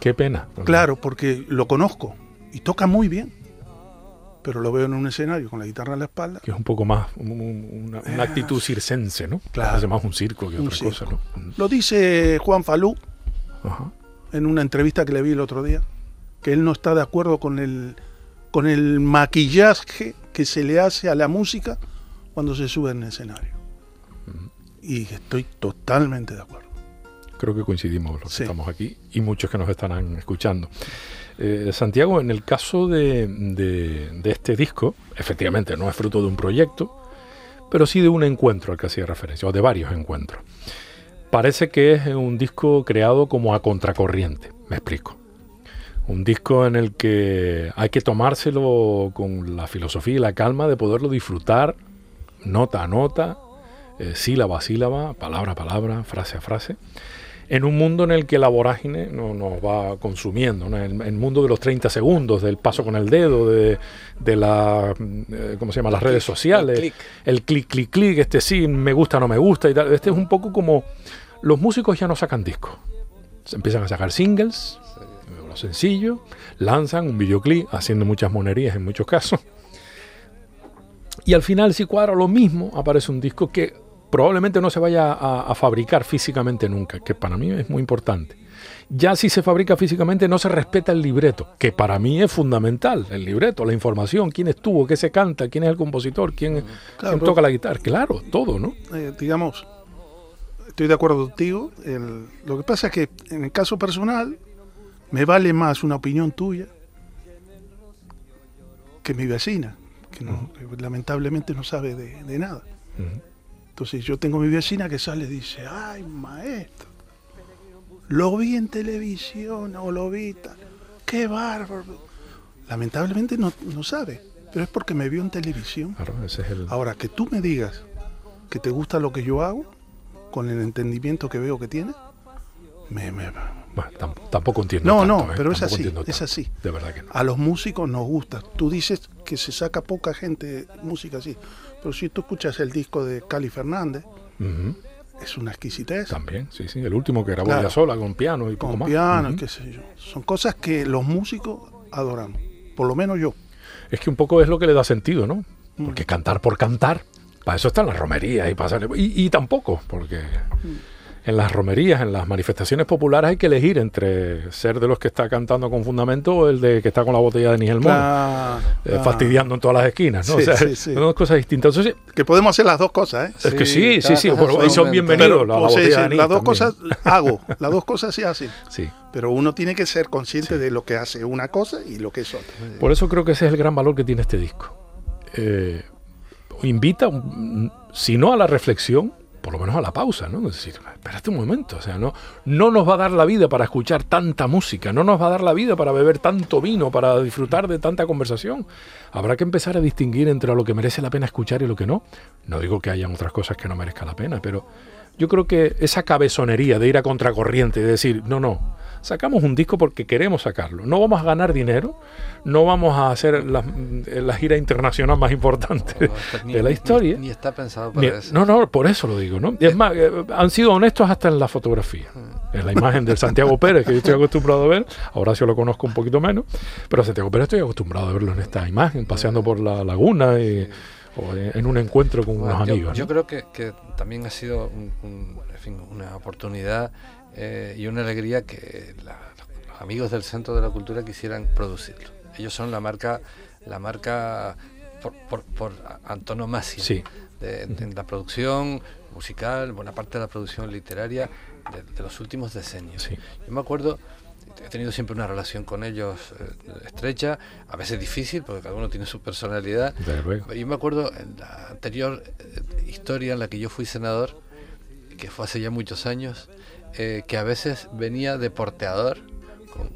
Qué pena. Claro, porque lo conozco y toca muy bien, pero lo veo en un escenario con la guitarra en la espalda. Que es un poco más un- un- una, una actitud circense, ¿no? Claro. Parece más un circo que Un otra cosa. ¿no? Lo dice Juan Falú Ajá. en una entrevista que le vi el otro día, que él no está de acuerdo con el, con el maquillaje que se le hace a la música cuando se sube en el escenario. Y estoy totalmente de acuerdo. Creo que coincidimos los que estamos aquí y muchos que nos estarán escuchando. Eh, Santiago, en el caso de, de- de este disco, efectivamente no es fruto de un proyecto, pero sí de un encuentro al que hacía referencia, o de varios encuentros. Parece que es un disco creado como a contracorriente, me explico. Un disco en el que hay que tomárselo con la filosofía y la calma de poderlo disfrutar nota a nota, eh, sílaba a sílaba, palabra a palabra, frase a frase, en un mundo en el que la vorágine no, nos va consumiendo, ¿no? el, el mundo de los 30 segundos, del paso con el dedo, de, de la, eh, ¿cómo se llama? las redes sociales, el clic. el clic, clic, clic, este sí, me gusta, no me gusta y tal. Este es un poco como los músicos ya no sacan discos, se empiezan a sacar singles, lo sencillo, lanzan un videoclip haciendo muchas monerías en muchos casos. Y al final, si cuadra lo mismo, aparece un disco que probablemente no se vaya a, a fabricar físicamente nunca, que para mí es muy importante. Ya si se fabrica físicamente no se respeta el libreto, que para mí es fundamental, el libreto, la información, quién estuvo, qué se canta, quién es el compositor, quién, Claro, quién pero- toca la guitarra, claro, todo, ¿no? Eh, digamos, estoy de acuerdo contigo. el- lo que pasa es que en el caso personal me vale más una opinión tuya que mi vecina, que, no, lamentablemente no sabe de, de nada. Entonces yo tengo mi vecina que sale y dice, ay maestro, lo vi en televisión o lo vi tal, qué bárbaro. Lamentablemente no, no sabe, pero es porque me vio en televisión. Claro, ese es el... Ahora, que tú me digas que te gusta lo que yo hago, con el entendimiento que veo que tiene, me, me- Bueno, tam- tampoco entiendo. No, tanto, no, ¿eh? pero es así, es así. De verdad que no. a los músicos nos gusta. Tú dices que se saca poca gente música así, pero si tú escuchas el disco de Cali Fernández, es una exquisitez. También, sí, sí. El último que grabó Claro. sola con piano y poco con más. piano, Ujú. qué sé yo. Son cosas que los músicos adoramos, por lo menos yo. Es que un poco es lo que le da sentido, ¿no? Mm. Porque cantar por cantar, para eso están las romerías y pasar. Y, y tampoco, porque Mm. En las romerías, en las manifestaciones populares hay que elegir entre ser de los que está cantando con fundamento o el de que está con la botella de Nigel Claro, eh, claro. fastidiando en todas las esquinas, ¿no? Sí, o sea, sí, sí. son dos cosas distintas. Entonces, Que podemos hacer las dos cosas, ¿eh? es que Sí, sí, sí, bueno, y son bienvenidos la, la o sea, botella de sí, anís las dos también. cosas hago, las dos cosas se hacen. Sí. Pero uno tiene que ser consciente de lo que hace una cosa y lo que es otra. Por eso creo que ese es el gran valor que tiene este disco. Eh, invita, mm, si no a la reflexión, por lo menos a la pausa, ¿no? Es decir, espérate un momento, o sea, no, no nos va a dar la vida para escuchar tanta música, no nos va a dar la vida para beber tanto vino, para disfrutar de tanta conversación. Habrá que empezar a distinguir entre lo que merece la pena escuchar y lo que no. No digo que hayan otras cosas que no merezcan la pena, pero yo creo que esa cabezonería de ir a contracorriente y decir, no, no, sacamos un disco porque queremos sacarlo. No vamos a ganar dinero, no vamos a hacer la, la gira internacional más importante de la historia. Ni, está pensado para eso. No, no, por eso lo digo. ¿no? Y es más, eh, han sido honestos hasta en la fotografía. Mm. En la imagen del Santiago Pérez, que yo estoy acostumbrado a ver, ahora sí lo conozco un poquito menos, pero Santiago Pérez estoy acostumbrado a verlo en esta imagen, paseando por la laguna y, o en un encuentro con unos amigos. Yo creo que, que, también ha sido un, en fin, una oportunidad eh, y una alegría que los amigos del Centro de la Cultura quisieran producirlo. Ellos son la marca, la marca por, por, por antonomasia de, de, la producción musical, buena parte de la producción literaria de, de los últimos decenios. Yo me acuerdo he tenido siempre una relación con ellos eh, estrecha, a veces difícil, porque cada uno tiene su personalidad. Yo me acuerdo en la anterior eh, historia en la que yo fui senador, que fue hace ya muchos años, eh, que a veces venía de porteador, con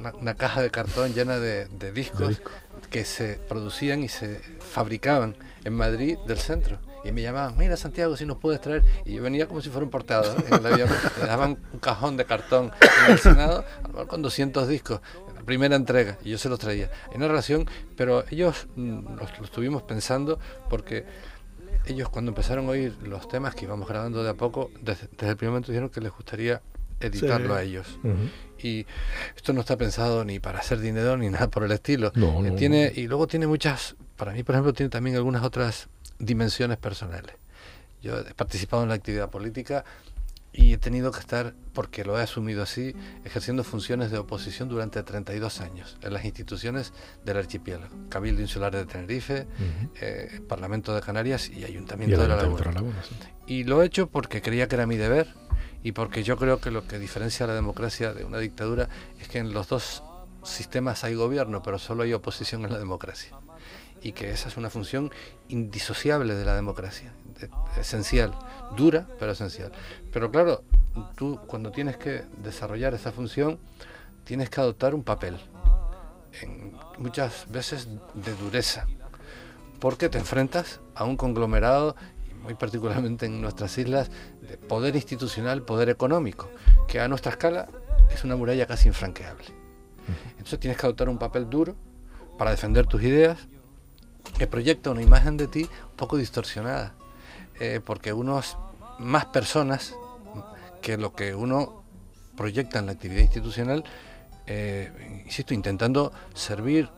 una, una caja de cartón llena de, de discos disco. que se producían y se fabricaban en Madrid del centro. Y me llamaban, mira Santiago, si nos puedes traer. Y yo venía como si fuera un porteador. En el avión me daban un cajón de cartón en el Senado, con 200 discos, la primera entrega, y yo se los traía. Hay una relación, pero ellos mm, los, lo estuvimos pensando porque ellos cuando empezaron a oír los temas que íbamos grabando de a poco, desde, desde el primer momento dijeron que les gustaría editarlo Sí. a ellos. Y esto no está pensado ni para hacer dinero ni nada por el estilo. No, Eh, no, tiene, y luego tiene muchas, para mí por ejemplo, tiene también algunas otras dimensiones personales. Yo he participado en la actividad política y he tenido que estar, porque lo he asumido así, ejerciendo funciones de oposición durante 32 años en las instituciones del archipiélago. Cabildo Insular de Tenerife, eh, Parlamento de Canarias y Ayuntamiento de la Laguna. de la Laguna, sí. Y lo he hecho porque creía que era mi deber y porque yo creo que lo que diferencia a la democracia de una dictadura es que en los dos sistemas hay gobierno, pero solo hay oposición en la democracia. Y que esa es una función indisociable de la democracia, de- esencial, dura, pero esencial. Pero claro, tú cuando tienes que desarrollar esa función, tienes que adoptar un papel, en, muchas veces de dureza, porque te enfrentas a un conglomerado, muy particularmente en nuestras islas, de poder institucional, poder económico, que a nuestra escala es una muralla casi infranqueable. Entonces tienes que adoptar un papel duro para defender tus ideas, que proyecta una imagen de ti poco distorsionada, eh, porque uno es más personas que lo que uno proyecta en la actividad institucional, eh, insisto, intentando servir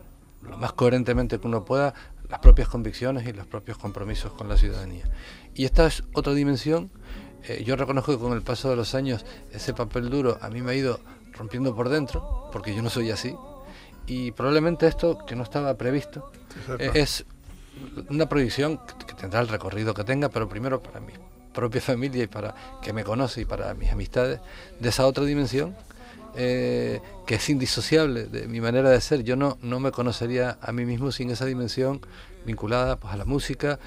lo más coherentemente que uno pueda las propias convicciones y los propios compromisos con la ciudadanía. Y esta es otra dimensión. Eh, yo reconozco que con el paso de los años ese papel duro a mí me ha ido rompiendo por dentro, porque yo no soy así. Y probablemente esto, que no estaba previsto, eh, es una proyección que, tendrá el recorrido que tenga, pero primero para mi propia familia y para que me conoce y para mis amistades, de esa otra dimensión eh, que es indisociable de mi manera de ser. Yo no, no me conocería a mí mismo sin esa dimensión vinculada pues, a la música,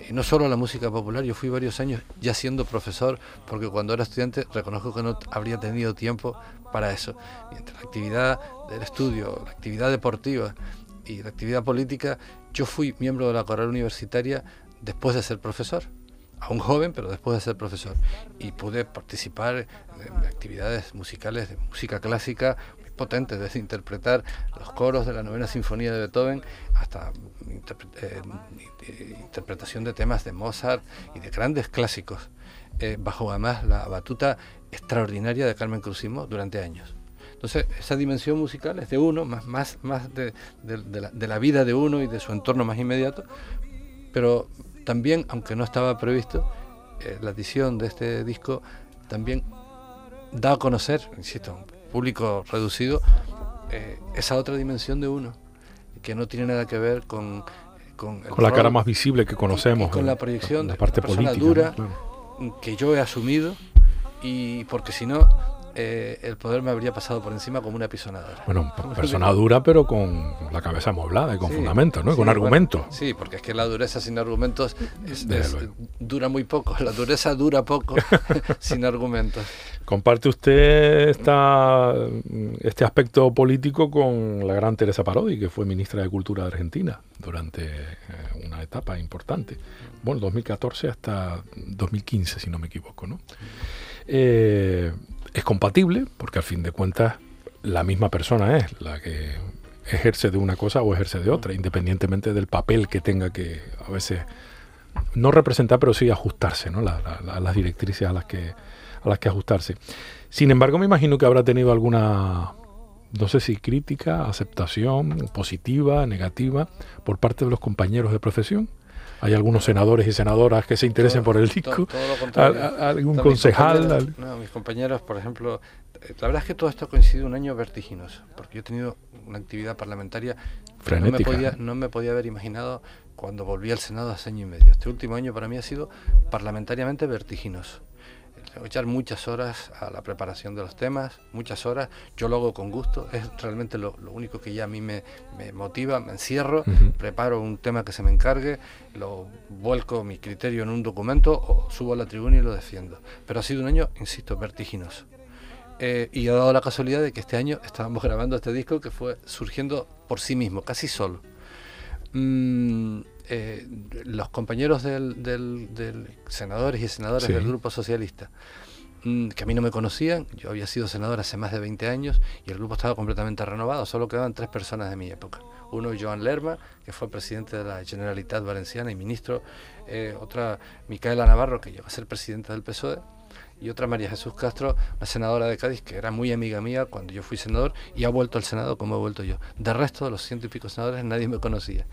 eh, no solo a la música popular, yo fui varios años ya siendo profesor, porque cuando era estudiante reconozco que no habría tenido tiempo para eso. Mientras la actividad del estudio, la actividad deportiva y la actividad política, yo fui miembro de la coral universitaria después de ser profesor aún joven, pero después de ser profesor. Y pude participar en actividades musicales de música clásica muy potentes, desde interpretar los coros de la novena sinfonía de Beethoven hasta eh, eh, interpretación de temas de Mozart y de grandes clásicos, eh, bajo además la batuta extraordinaria de Carmen Cruzimo durante años. Entonces, esa dimensión musical es de uno, más, más, más de, de- de la, de la vida de uno y de su entorno más inmediato, pero también, aunque no estaba previsto, eh, la edición de este disco también da a conocer, insisto, a un público reducido, eh, esa otra dimensión de uno, que no tiene nada que ver con, con, la cara más visible que conocemos. y con eh, la proyección la de parte una persona política. dura, ¿no? Claro. que yo he asumido y porque si no eh, el poder me habría pasado por encima como una pisonadora. Bueno, persona dura, pero con la cabeza amoblada y con fundamentos, ¿no? con argumentos. sí, porque es que la dureza sin argumentos dura muy poco. La dureza dura poco sin argumentos. Comparte usted esta, este aspecto político con la gran Teresa Parodi, que fue ministra de Cultura de Argentina durante eh, una etapa importante. Bueno, 2014 hasta 2015, si no me equivoco, ¿no? Eh, es compatible, porque al fin de cuentas la misma persona es la que ejerce de una cosa o ejerce de otra, independientemente del papel que tenga que a veces no representar, pero sí ajustarse, ¿no? las directrices a las que a las que ajustarse. Sin embargo, me imagino que habrá tenido alguna, no sé si crítica, aceptación positiva, negativa, por parte de los compañeros de profesión. Hay algunos senadores y senadoras que se interesen por el disco. ¿Algún concejal? no, mis compañeros, por ejemplo, la verdad es que todo esto ha coincidido un año vertiginoso, porque yo he tenido una actividad parlamentaria que no me, podía, no me podía haber imaginado cuando volví al Senado hace año y medio. Este último año para mí ha sido parlamentariamente vertiginoso echar muchas horas a la preparación de los temas, muchas horas, yo lo hago con gusto, es realmente lo, único que ya a mí me, motiva, me encierro, preparo un tema que se me encargue, lo vuelco mi criterio en un documento o subo a la tribuna y lo defiendo. Pero ha sido un año, insisto, vertiginoso. Eh, y ha dado la casualidad de que este año estábamos grabando este disco que fue surgiendo por sí mismo, casi solo. Mm, eh, los compañeros del, senadores y senadoras del Grupo Socialista, mm, que a mí no me conocían, yo había sido senador hace más de 20 años y el grupo estaba completamente renovado, solo quedaban tres personas de mi época. Uno, Joan Lerma, que fue presidente de la Generalitat Valenciana y ministro, eh, otra, Micaela Navarro, que llegó a ser presidenta del PSOE, y otra María Jesús Castro, una senadora de Cádiz que era muy amiga mía cuando yo fui senador y ha vuelto al Senado como he vuelto yo. De resto, de los ciento y pico senadores nadie me conocía.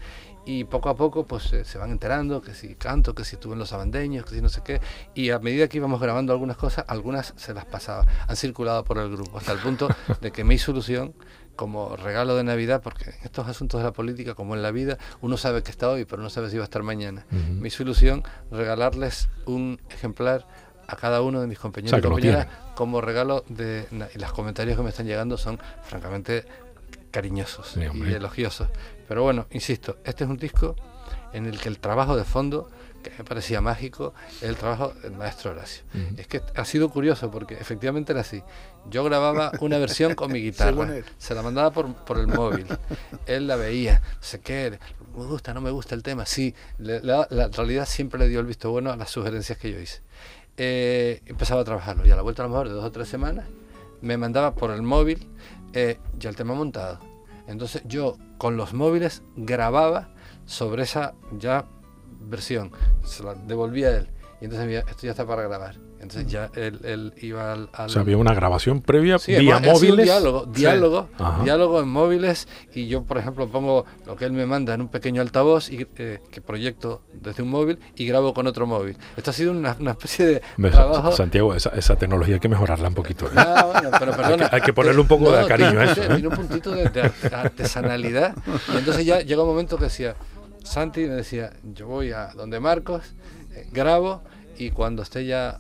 Y poco a poco pues se van enterando que si canto, que si estuve en los abandeños, que si no sé qué. Y a medida que íbamos grabando algunas cosas, algunas se las pasaba. Han circulado por el grupo hasta el punto de que mi solución como regalo de Navidad, porque en estos asuntos de la política, como en la vida, uno sabe que está hoy, pero no sabe si va a estar mañana. Mi solución, regalarles un ejemplar a cada uno de mis compañeros y compañeras como regalo de y los comentarios que me están llegando son francamente cariñosos y elogiosos. Pero bueno, insisto, este es un disco en el que el trabajo de fondo que me parecía mágico, es el trabajo del maestro Horacio. Es que ha sido curioso porque efectivamente era así. Yo grababa una versión con mi guitarra, se la mandaba por, por, el móvil, él la veía, no sé qué, me gusta, no me gusta el tema, sí, la, la, realidad siempre le dio el visto bueno a las sugerencias que yo hice. Eh, empezaba a trabajarlo y a la vuelta a lo mejor de dos o tres semanas me mandaba por el móvil eh, ya el tema montado. Entonces yo con los móviles grababa sobre esa ya versión, se la devolvía a él y entonces esto ya está para grabar. Entonces ya él, iba al, O sea, había una grabación previa vía móviles. diálogo, diálogo, diálogo en móviles y yo, por ejemplo, pongo lo que él me manda en un pequeño altavoz y eh, que proyecto desde un móvil y grabo con otro móvil. Esto ha sido una, especie de trabajo. Santiago, esa, esa, tecnología hay que mejorarla un poquito. ¿eh? Ah, bueno, pero perdona, hay, que, ponerle un poco de cariño a eso. ¿eh? Tiene un puntito de, de artesanalidad y entonces ya llega un momento que decía, Santi me decía, yo voy a donde Marcos, grabo y cuando esté ya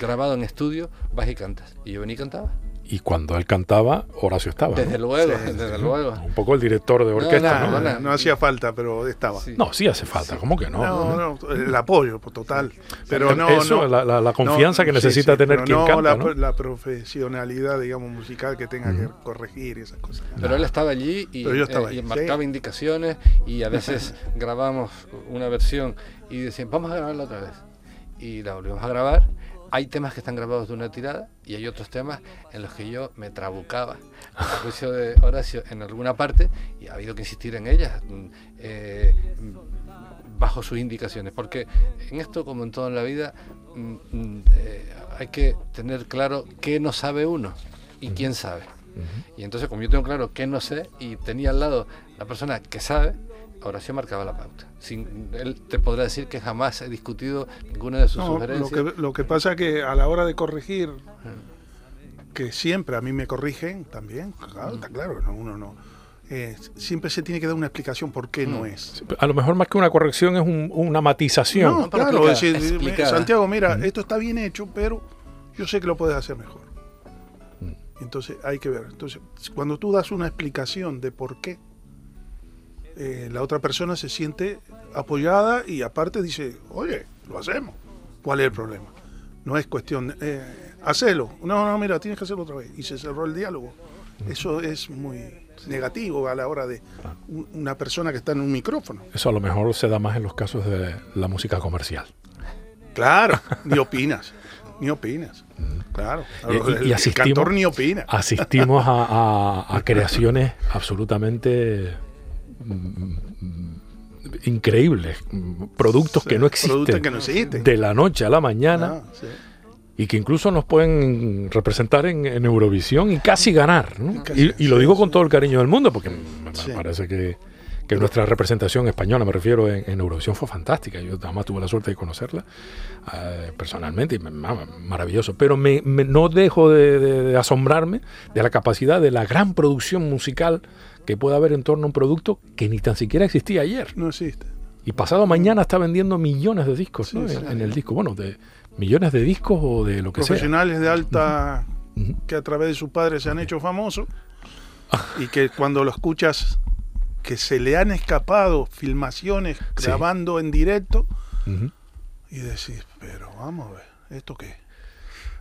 grabado en estudio, vas y cantas. Y yo venía y cantaba. Y cuando él cantaba, Horacio estaba. Desde luego, desde luego. Un poco el director de orquesta. No, no, hacía falta, pero estaba. No, sí hace falta, ¿cómo que no? No, no, el apoyo pues, total. Pero no, Eso, la, la, confianza que necesita tener quien canta. La, la profesionalidad, digamos, musical que tenga que corregir y esas cosas. Pero él estaba allí y, eh, marcaba indicaciones y a veces grabamos una versión y decían, vamos a grabarla otra vez y la volvimos a grabar. Hay temas que están grabados de una tirada y hay otros temas en los que yo me trabucaba a juicio de Horacio en alguna parte y ha habido que insistir en ellas mm, eh, bajo sus indicaciones. Porque en esto, como en todo en la vida, mm, mm, eh, hay que tener claro qué no sabe uno y quién sabe. Y entonces, como yo tengo claro qué no sé y tenía al lado la persona que sabe, Horacio marcaba la pauta. Sin, él te podrá decir que jamás he discutido ninguna de sus sugerencias. Lo que, lo que pasa es que a la hora de corregir, que siempre a mí me corrigen también, claro, está claro, uno no. Eh, siempre se tiene que dar una explicación por qué no es. A lo mejor más que una corrección es una matización. No, claro, decir, Santiago, mira, esto está bien hecho, pero yo sé que lo puedes hacer mejor. Entonces hay que ver. Entonces, cuando tú das una explicación de por qué, eh, la otra persona se siente apoyada y aparte dice, oye, lo hacemos. ¿Cuál es el problema? No es cuestión, de, eh, hacelo. No, no, mira, tienes que hacerlo otra vez. Y se cerró el diálogo. Eso es muy negativo a la hora de un- una persona que está en un micrófono. Eso a lo mejor se da más en los casos de la música comercial. Claro, ni opinas, ni opinas. Claro, Y- y- y el, asistimos- cantor ni opina. Asistimos a, a- a creaciones absolutamente mm, mm, increíbles, mm, productos que no existen, Productos que no existen. de la noche a la mañana Ah, sí. y que incluso nos pueden representar en, en Eurovisión y casi ganar. ¿no? Casi, y, y lo digo con todo el cariño del mundo, porque me parece que, que nuestra representación española, me refiero, en, en Eurovisión fue fantástica. Yo además tuve la suerte de conocerla eh, personalmente, y maravilloso. Pero me, me- no dejo de, de- de asombrarme de la capacidad de la gran producción musical que puede haber en torno a un producto que ni tan siquiera existía ayer. No existe. Y pasado mañana está vendiendo millones de discos Sí, ¿no? sí. en, en el disco. Bueno, de millones de discos o de lo que sea. Profesionales de alta que a través de sus padres se han hecho famosos y que cuando lo escuchas que se le han escapado filmaciones grabando en directo y decís, pero vamos a ver, ¿esto qué?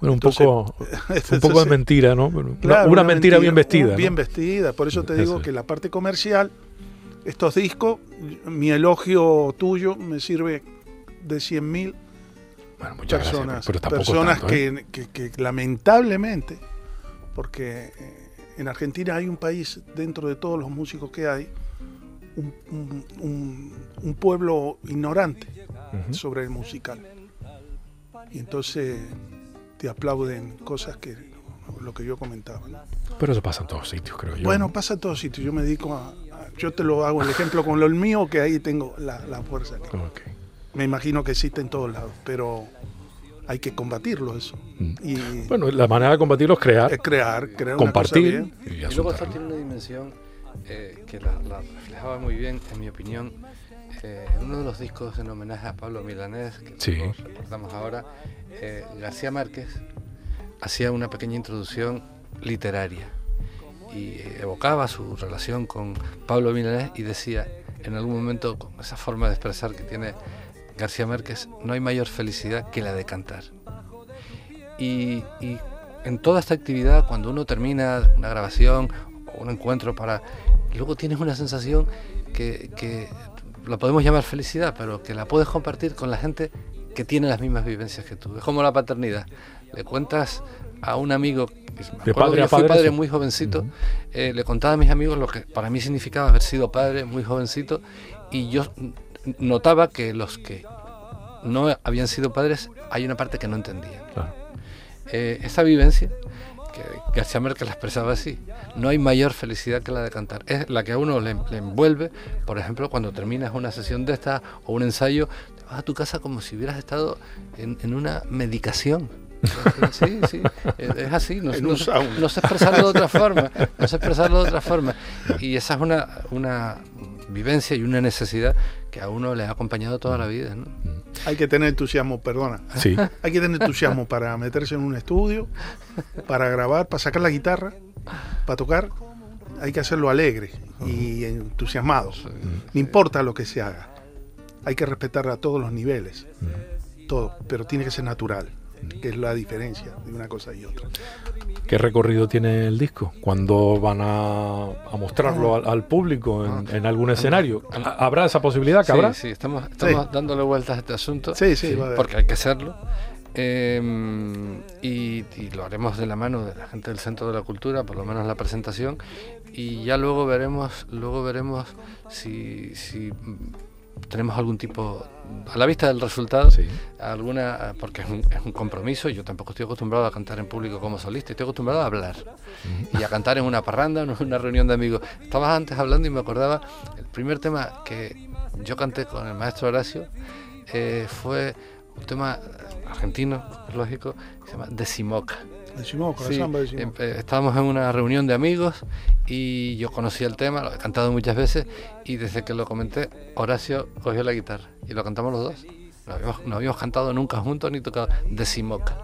Bueno, un Entonces, poco, un poco de mentira, ¿no? Una- mentira, bien vestida. Bien vestida, por eso te digo Eso. que la parte comercial, estos discos, mi elogio tuyo me sirve de 100 mil Bueno, personas, gracias. Pero tampoco personas tanto, ¿eh? que, que- que lamentablemente, porque eh, en Argentina hay un país, dentro de todos los músicos que hay, un, un- un- un pueblo ignorante sobre el musical. Y entonces te aplauden cosas que lo que yo comentaba. ¿no? Pero eso pasa en todos sitios, creo yo. Bueno, ¿no? pasa en todos sitios. Yo me dedico a, a- Yo te lo hago el ejemplo con lo mío, que ahí tengo la, la fuerza. que- Ok. Me imagino que existe en todos lados, pero hay que combatirlo eso. Mm. Y Bueno, la manera de combatirlo es crear, es crear, crear compartir una cosa bien. y Y luego asuntarlo. tiene una dimensión eh, que la, la reflejaba muy bien, en mi opinión, eh, en uno de los discos en homenaje a Pablo Milanés, que Sí. recordamos ahora, eh, García Márquez hacía una pequeña introducción literaria y eh, evocaba su relación con Pablo Milanés y decía en algún momento, con esa forma de expresar que tiene García Márquez, no hay mayor felicidad que la de cantar. Y, en toda esta actividad, cuando uno termina una grabación o un encuentro para... Luego tienes una sensación que, que la podemos llamar felicidad, pero que la puedes compartir con la gente que tiene las mismas vivencias que tú. Es como la paternidad. Le cuentas a un amigo, me padre que yo fui padre, muy jovencito, eh, le contaba a mis amigos lo que para mí significaba haber sido padre muy jovencito y yo notaba que los que no habían sido padres hay una parte que no entendían. Claro. Eh, esta vivencia, que García Márquez la expresaba así, no hay mayor felicidad que la de cantar. Es la que a uno le, le envuelve, por ejemplo, cuando terminas una sesión de esta o un ensayo, vas a tu casa como si hubieras estado en, en una medicación. Sí, sí, es así, no, no no sé expresarlo de otra forma, no sé expresarlo de otra forma. Y esa es una, una vivencia y una necesidad que a uno le ha acompañado toda la vida. ¿no? Hay que tener entusiasmo, perdona. Sí. Hay que tener entusiasmo para meterse en un estudio, para grabar, para sacar la guitarra, para tocar. Hay que hacerlo alegre y entusiasmado. No importa lo que se haga. Hay que respetar a todos los niveles. Todo. Pero tiene que ser natural, que es la diferencia de una cosa y otra. ¿Qué recorrido tiene el disco? ¿Cuándo van a, a mostrarlo al, al público en, en algún escenario? ¿Ha- ¿Habrá esa posibilidad que Sí, habrá? sí, estamos, estamos Sí. dándole vueltas a este asunto. Sí, sí, porque hay que hacerlo. Eh, y, y lo haremos de la mano de la gente del Centro de la Cultura, por lo menos la presentación, y ya luego veremos, luego veremos si, si tenemos algún tipo, a la vista del resultado, Sí. alguna, porque es un, es un compromiso, yo tampoco estoy acostumbrado a cantar en público como solista, estoy acostumbrado a hablar y a cantar en una parranda, en una reunión de amigos. Estabas antes hablando y me acordaba, el primer tema que yo canté con el maestro Horacio eh, fue un tema argentino, lógico, que se llama Decimoca. Decimos, con la Sí, samba em- eh, estábamos en una reunión de amigos y yo conocía el tema, lo he cantado muchas veces y desde que lo comenté, Horacio cogió la guitarra y lo cantamos los dos. No habíamos, no habíamos cantado nunca juntos ni tocado Decimoca.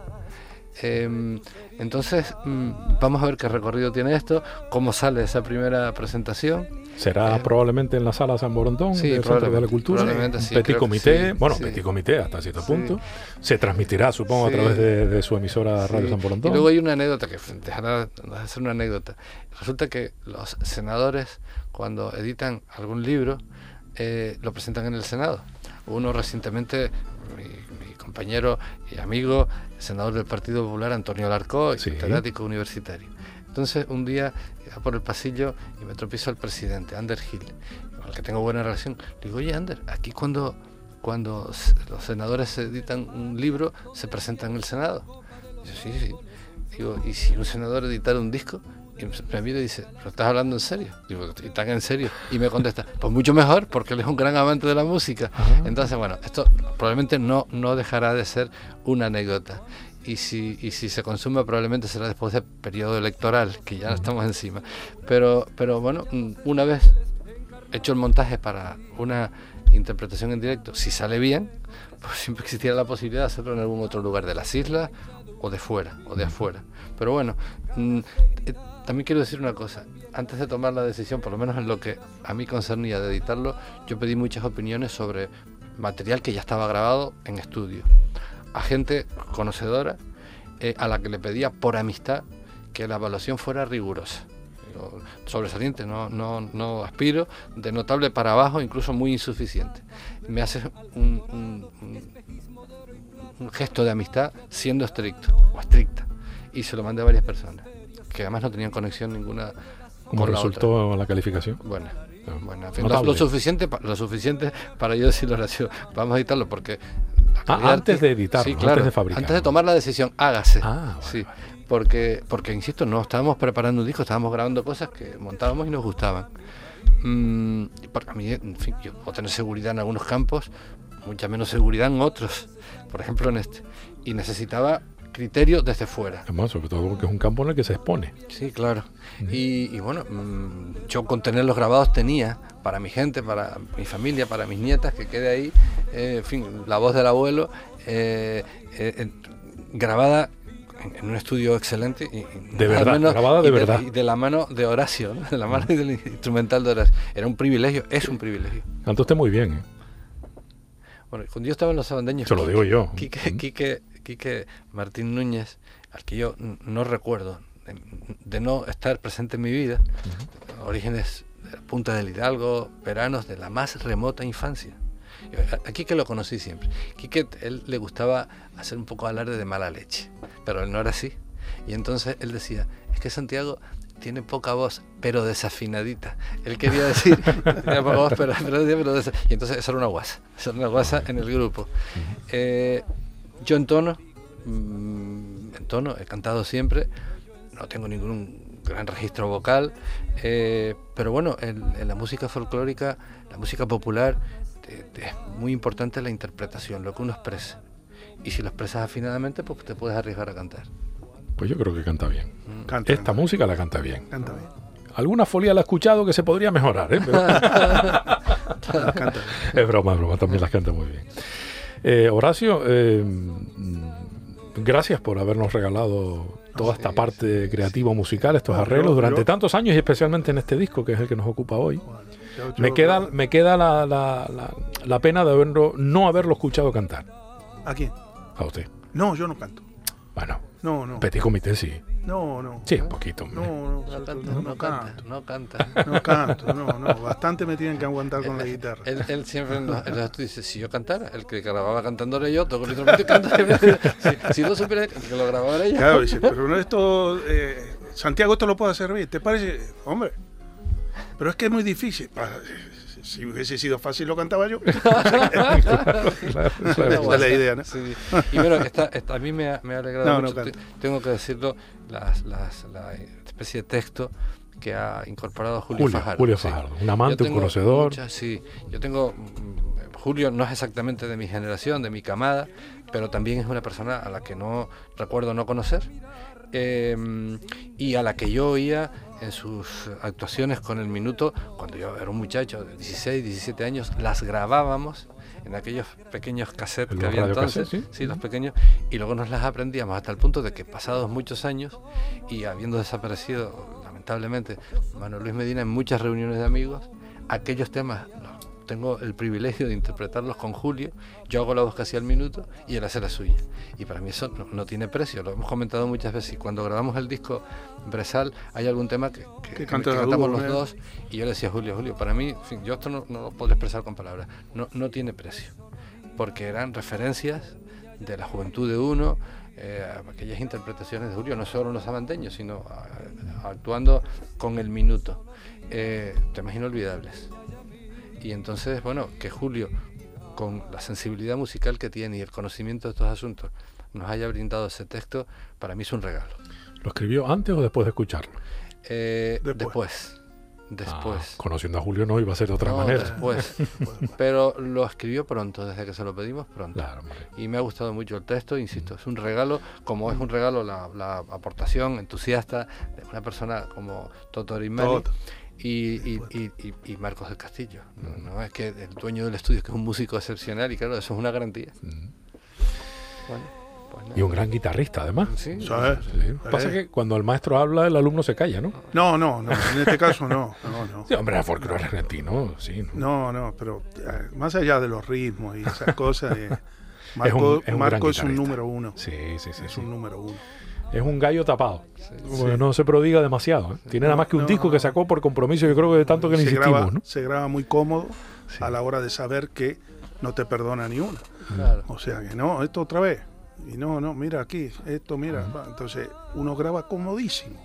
Em, entonces, mm, vamos a ver qué recorrido tiene esto, cómo sale esa primera presentación. Será Eh, probablemente en la sala San Borondón sí, del Centro de la Cultura. probablemente sí, petit comité, sí, bueno, petit comité hasta cierto punto. Se transmitirá, supongo, a través de, de su emisora Radio. San Borondón. Y luego hay una anécdota que dejará de ser una anécdota. Resulta que los senadores, cuando editan algún libro, eh, lo presentan en el Senado. Uno recientemente, mi, mi compañero y amigo, senador del Partido Popular, Antonio Larcó, catedrático universitario. Entonces, un día por el pasillo y me tropiezo al presidente, Ander Gil, con el que tengo buena relación. Le digo, oye, Ander, aquí cuando, cuando los senadores editan un libro, se presenta en el Senado. Dice, sí, sí. Digo, ¿y si un senador editara un disco? Y me- me mira y dice, ¿pero estás hablando en serio? Digo, ¿y tan en serio? Y me contesta, pues mucho mejor, porque él es un gran amante de la música. Ajá. Entonces, bueno, esto probablemente no, no dejará de ser una anécdota. Y si, y si se consume, probablemente será después del periodo electoral, que ya estamos encima. Pero, pero bueno, una vez hecho el montaje para una interpretación en directo, si sale bien, pues siempre existiera la posibilidad de hacerlo en algún otro lugar de las islas o de fuera o de afuera. Pero bueno, mm, eh, también quiero decir una cosa. Antes de tomar la decisión, por lo menos en lo que a mí concernía de editarlo, yo pedí muchas opiniones sobre material que ya estaba grabado en estudio. A gente conocedora eh, a la que le pedía por amistad que la evaluación fuera rigurosa. Sobresaliente, no, no, no aspiro, de notable para abajo, incluso muy insuficiente. Me hace un, un- un- un gesto de amistad siendo estricto o estricta. Y se lo mandé a varias personas, que además no tenían conexión ninguna ¿Cómo con la otra. resultó la calificación? Bueno, bueno, lo, lo suficiente, lo suficiente para yo decirle a Horacio, vamos a editarlo porque... Ah, antes de editarlo, sí, antes de fabricarlo. Antes de tomar la decisión, hágase. Ah, vale, sí, vale. porque, porque, insisto, no estábamos preparando un disco, estábamos grabando cosas que montábamos y nos gustaban. Mm, porque a mí, en fin, yo puedo tener seguridad en algunos campos, mucha menos seguridad en otros, por ejemplo en este. Y necesitaba criterio desde fuera. Además, sobre todo porque es un campo en el que se expone. Sí, claro. Y, y bueno, mm, yo con tener los grabados tenía para mi gente, para mi familia, para mis nietas, que quede ahí, eh, en fin, la voz del abuelo, eh, eh, grabada en, un estudio excelente. Y, y De verdad, grabada de y verdad. y de la mano de Horacio, ¿no? de la mano del instrumental de Horacio. Era un privilegio, es un privilegio. Canta usted muy bien. ¿eh? Bueno, cuando yo estaba en los sabandeños... Se lo digo yo. Quique. Quique- Quique Martín Núñez, al que yo no recuerdo de, de no estar presente en mi vida, orígenes de la Punta del Hidalgo, veranos de la más remota infancia. Yo a- a Quique lo conocí siempre. Quique, él le gustaba hacer un poco alarde de mala leche, pero él no era así. Y entonces él decía, es que Santiago tiene poca voz, pero desafinadita. Él quería decir, tiene poca voz, pero, pero, Y entonces esa era una guasa, esa era una guasa en el grupo. Eh, yo en tono, mm, en tono, he cantado siempre, no tengo ningún gran registro vocal, eh, pero bueno, en, en la música folclórica, la música popular, te- te- es muy importante la interpretación, lo que uno expresa. Y si lo expresas afinadamente, pues te puedes arriesgar a cantar. Pues yo creo que canta bien. Canta, Esta canta, música la canta bien. canta bien. Alguna folía la he escuchado que se podría mejorar, ¿eh? Pero- Canta bien. es broma, es broma, también las canta muy bien. Eh, Horacio, eh, gracias por habernos regalado toda esta parte creativa musical, estos arreglos durante tantos años y especialmente en este disco que es el que nos ocupa hoy. Me queda, me queda la, la- la- la pena de haberlo, no haberlo escuchado cantar ¿A quién? a usted. No, yo no canto. Bueno, No, no. Petit Comité sí. No, no. Sí, un poquito. No, no, No no, canta, no, canto. no canta. No canto, no, no. Bastante me tienen que aguantar con la guitarra. Él, él siempre en los, en los estudios dice, si yo cantara, el que grababa cantando era yo, toco el instrumento y canto. si, si no supiera que lo grababa era ella. Claro, dice, pero no esto, eh, Santiago, esto lo puedo hacer bien. ¿Te parece? Hombre, pero es que es muy difícil. Si hubiese sido fácil, lo cantaba yo. Claro, claro. Esa es la idea, ¿no? Sí. Y bueno, esta, esta- a mí me ha, me ha alegrado No, no mucho, te- tengo que decirlo, las, las- la especie de texto que ha incorporado Julio, Julio, Fajardo. Julio sí. Fajardo, un Yo amante, un conocedor. muchas- sí, yo tengo. mm, Julio no es exactamente de mi generación, de mi camada, pero también es una persona a la que no recuerdo no conocer. em, y a la que yo oía en sus actuaciones con el minuto, cuando yo era un muchacho de 16, 17 años, las grabábamos en aquellos pequeños cassettes que había entonces, ¿sí? los pequeños, y luego nos las aprendíamos hasta el punto de que pasados muchos años y habiendo desaparecido lamentablemente Manuel Luis Medina en muchas reuniones de amigos, aquellos temas tengo el privilegio de interpretarlos con Julio, yo hago la voz casi al minuto y él hace la suya. Y para mí eso no, tiene precio, lo hemos comentado muchas veces. Y cuando grabamos el disco Bresal, hay algún tema que, cantamos los dos y yo le decía a Julio, Julio, para mí, yo esto no, lo puedo expresar con palabras, no, no tiene precio, porque eran referencias de la juventud de uno, eh, aquellas interpretaciones de Julio, no solo los amanteños, sino actuando con el minuto. Eh, temas inolvidables. Y entonces, bueno, que Julio, con la sensibilidad musical que tiene y el conocimiento de estos asuntos, nos haya brindado ese texto, para mí es un regalo. ¿Lo escribió antes o después de escucharlo? Eh, después. Después. Ah, conociendo a Julio no iba a ser de otra manera. Después. Pero lo escribió pronto, desde que se lo pedimos pronto. y me ha gustado mucho el texto, insisto, es un regalo, como es un regalo la, aportación entusiasta de una persona como Toto Arimani y, y, Marcos del Castillo. ¿no? Es que el dueño del estudio, que es un músico excepcional, y claro, eso es una garantía. Pues y un gran guitarrista, además. Sí, Pasa que cuando el maestro habla, el alumno se calla, ¿no? No, no, no. En este caso no. no, no. Sí, hombre, no es argentino, sí. No, no, pero eh, más allá de los ritmos y esas cosas, eh, Marco, es un, Marco es un número uno. Sí, sí, sí. Es un número uno es un gallo tapado. no se prodiga demasiado. ¿eh? Tiene nada más que un disco que sacó por compromiso, yo creo que de tanto que le insistimos. Se graba muy cómodo a la hora de saber que no te perdona ni una. O sea que no, esto otra vez. Y no, no, mira aquí, esto, mira. Entonces uno graba comodísimo.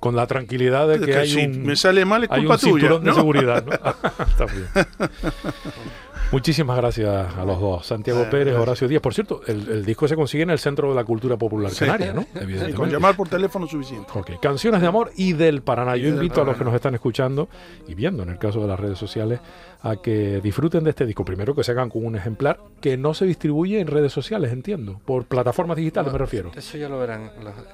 Con la tranquilidad de que, hay si un, me sale mal es culpa tuya. de seguridad. Está bien. Muchísimas gracias a los dos, Santiago eh, Pérez, Horacio Díaz. Por cierto, el, disco se consigue en el Centro de la Cultura Popular Canaria, ¿no? Evidentemente. con llamar por teléfono suficiente. Ok, canciones de amor y del Paraná. Yo invito a los que nos están escuchando y viendo en el caso de las redes sociales a que disfruten de este disco. Primero que se hagan con un ejemplar que no se distribuye en redes sociales, entiendo. Por plataformas digitales me refiero. Eso ya lo verán.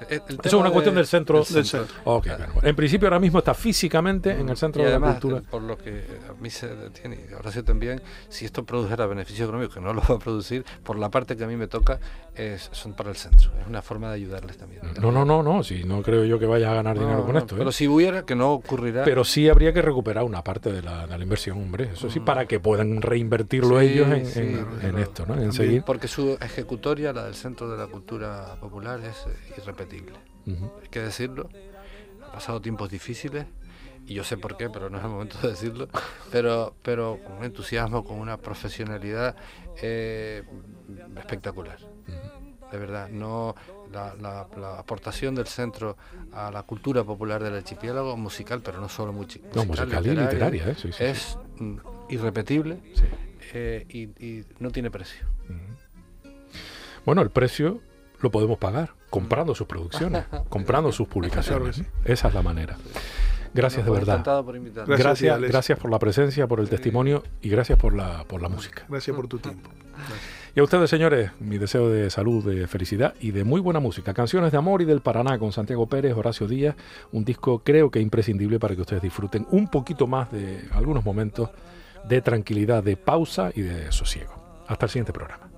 eso es una cuestión del centro. Del centro. En principio ahora mismo está físicamente en el Centro de la Cultura. Por lo que a mí se tiene, sí también, si esto produjera beneficio económico, que no lo va a producir, por la parte que a mí me toca, es, son para el centro. Es una forma de ayudarles también. No, no, no, no. Si no creo yo que vaya a ganar dinero con esto. Pero ¿eh? si hubiera, que no ocurrirá. Pero sí habría que recuperar una parte de la, de la inversión, hombre. Eso sí, mm. para que puedan reinvertirlo ellos en, esto, ¿no? En seguir. Porque su ejecutoria, la del Centro de la Cultura Popular, es eh, irrepetible. Hay que decirlo. Ha pasado tiempos difíciles y yo sé por qué, pero no es el momento de decirlo, pero, pero con un entusiasmo, con una profesionalidad eh, espectacular. De verdad, no la, aportación del centro a la cultura popular del archipiélago musical, pero no solo musical, no, musical y literaria, ¿eh? es mm, irrepetible eh, y, no tiene precio. Bueno, el precio lo podemos pagar comprando sus producciones, comprando sus publicaciones. Esa es la manera. Gracias de verdad. Por gracias, gracias, por la presencia, por el testimonio y gracias por la, por la música. Gracias por tu tiempo. Y a ustedes, señores, mi deseo de salud, de felicidad y de muy buena música. Canciones de amor y del Paraná con Santiago Pérez, Horacio Díaz. Un disco creo que imprescindible para que ustedes disfruten un poquito más de algunos momentos de tranquilidad, de pausa y de sosiego. Hasta el siguiente programa.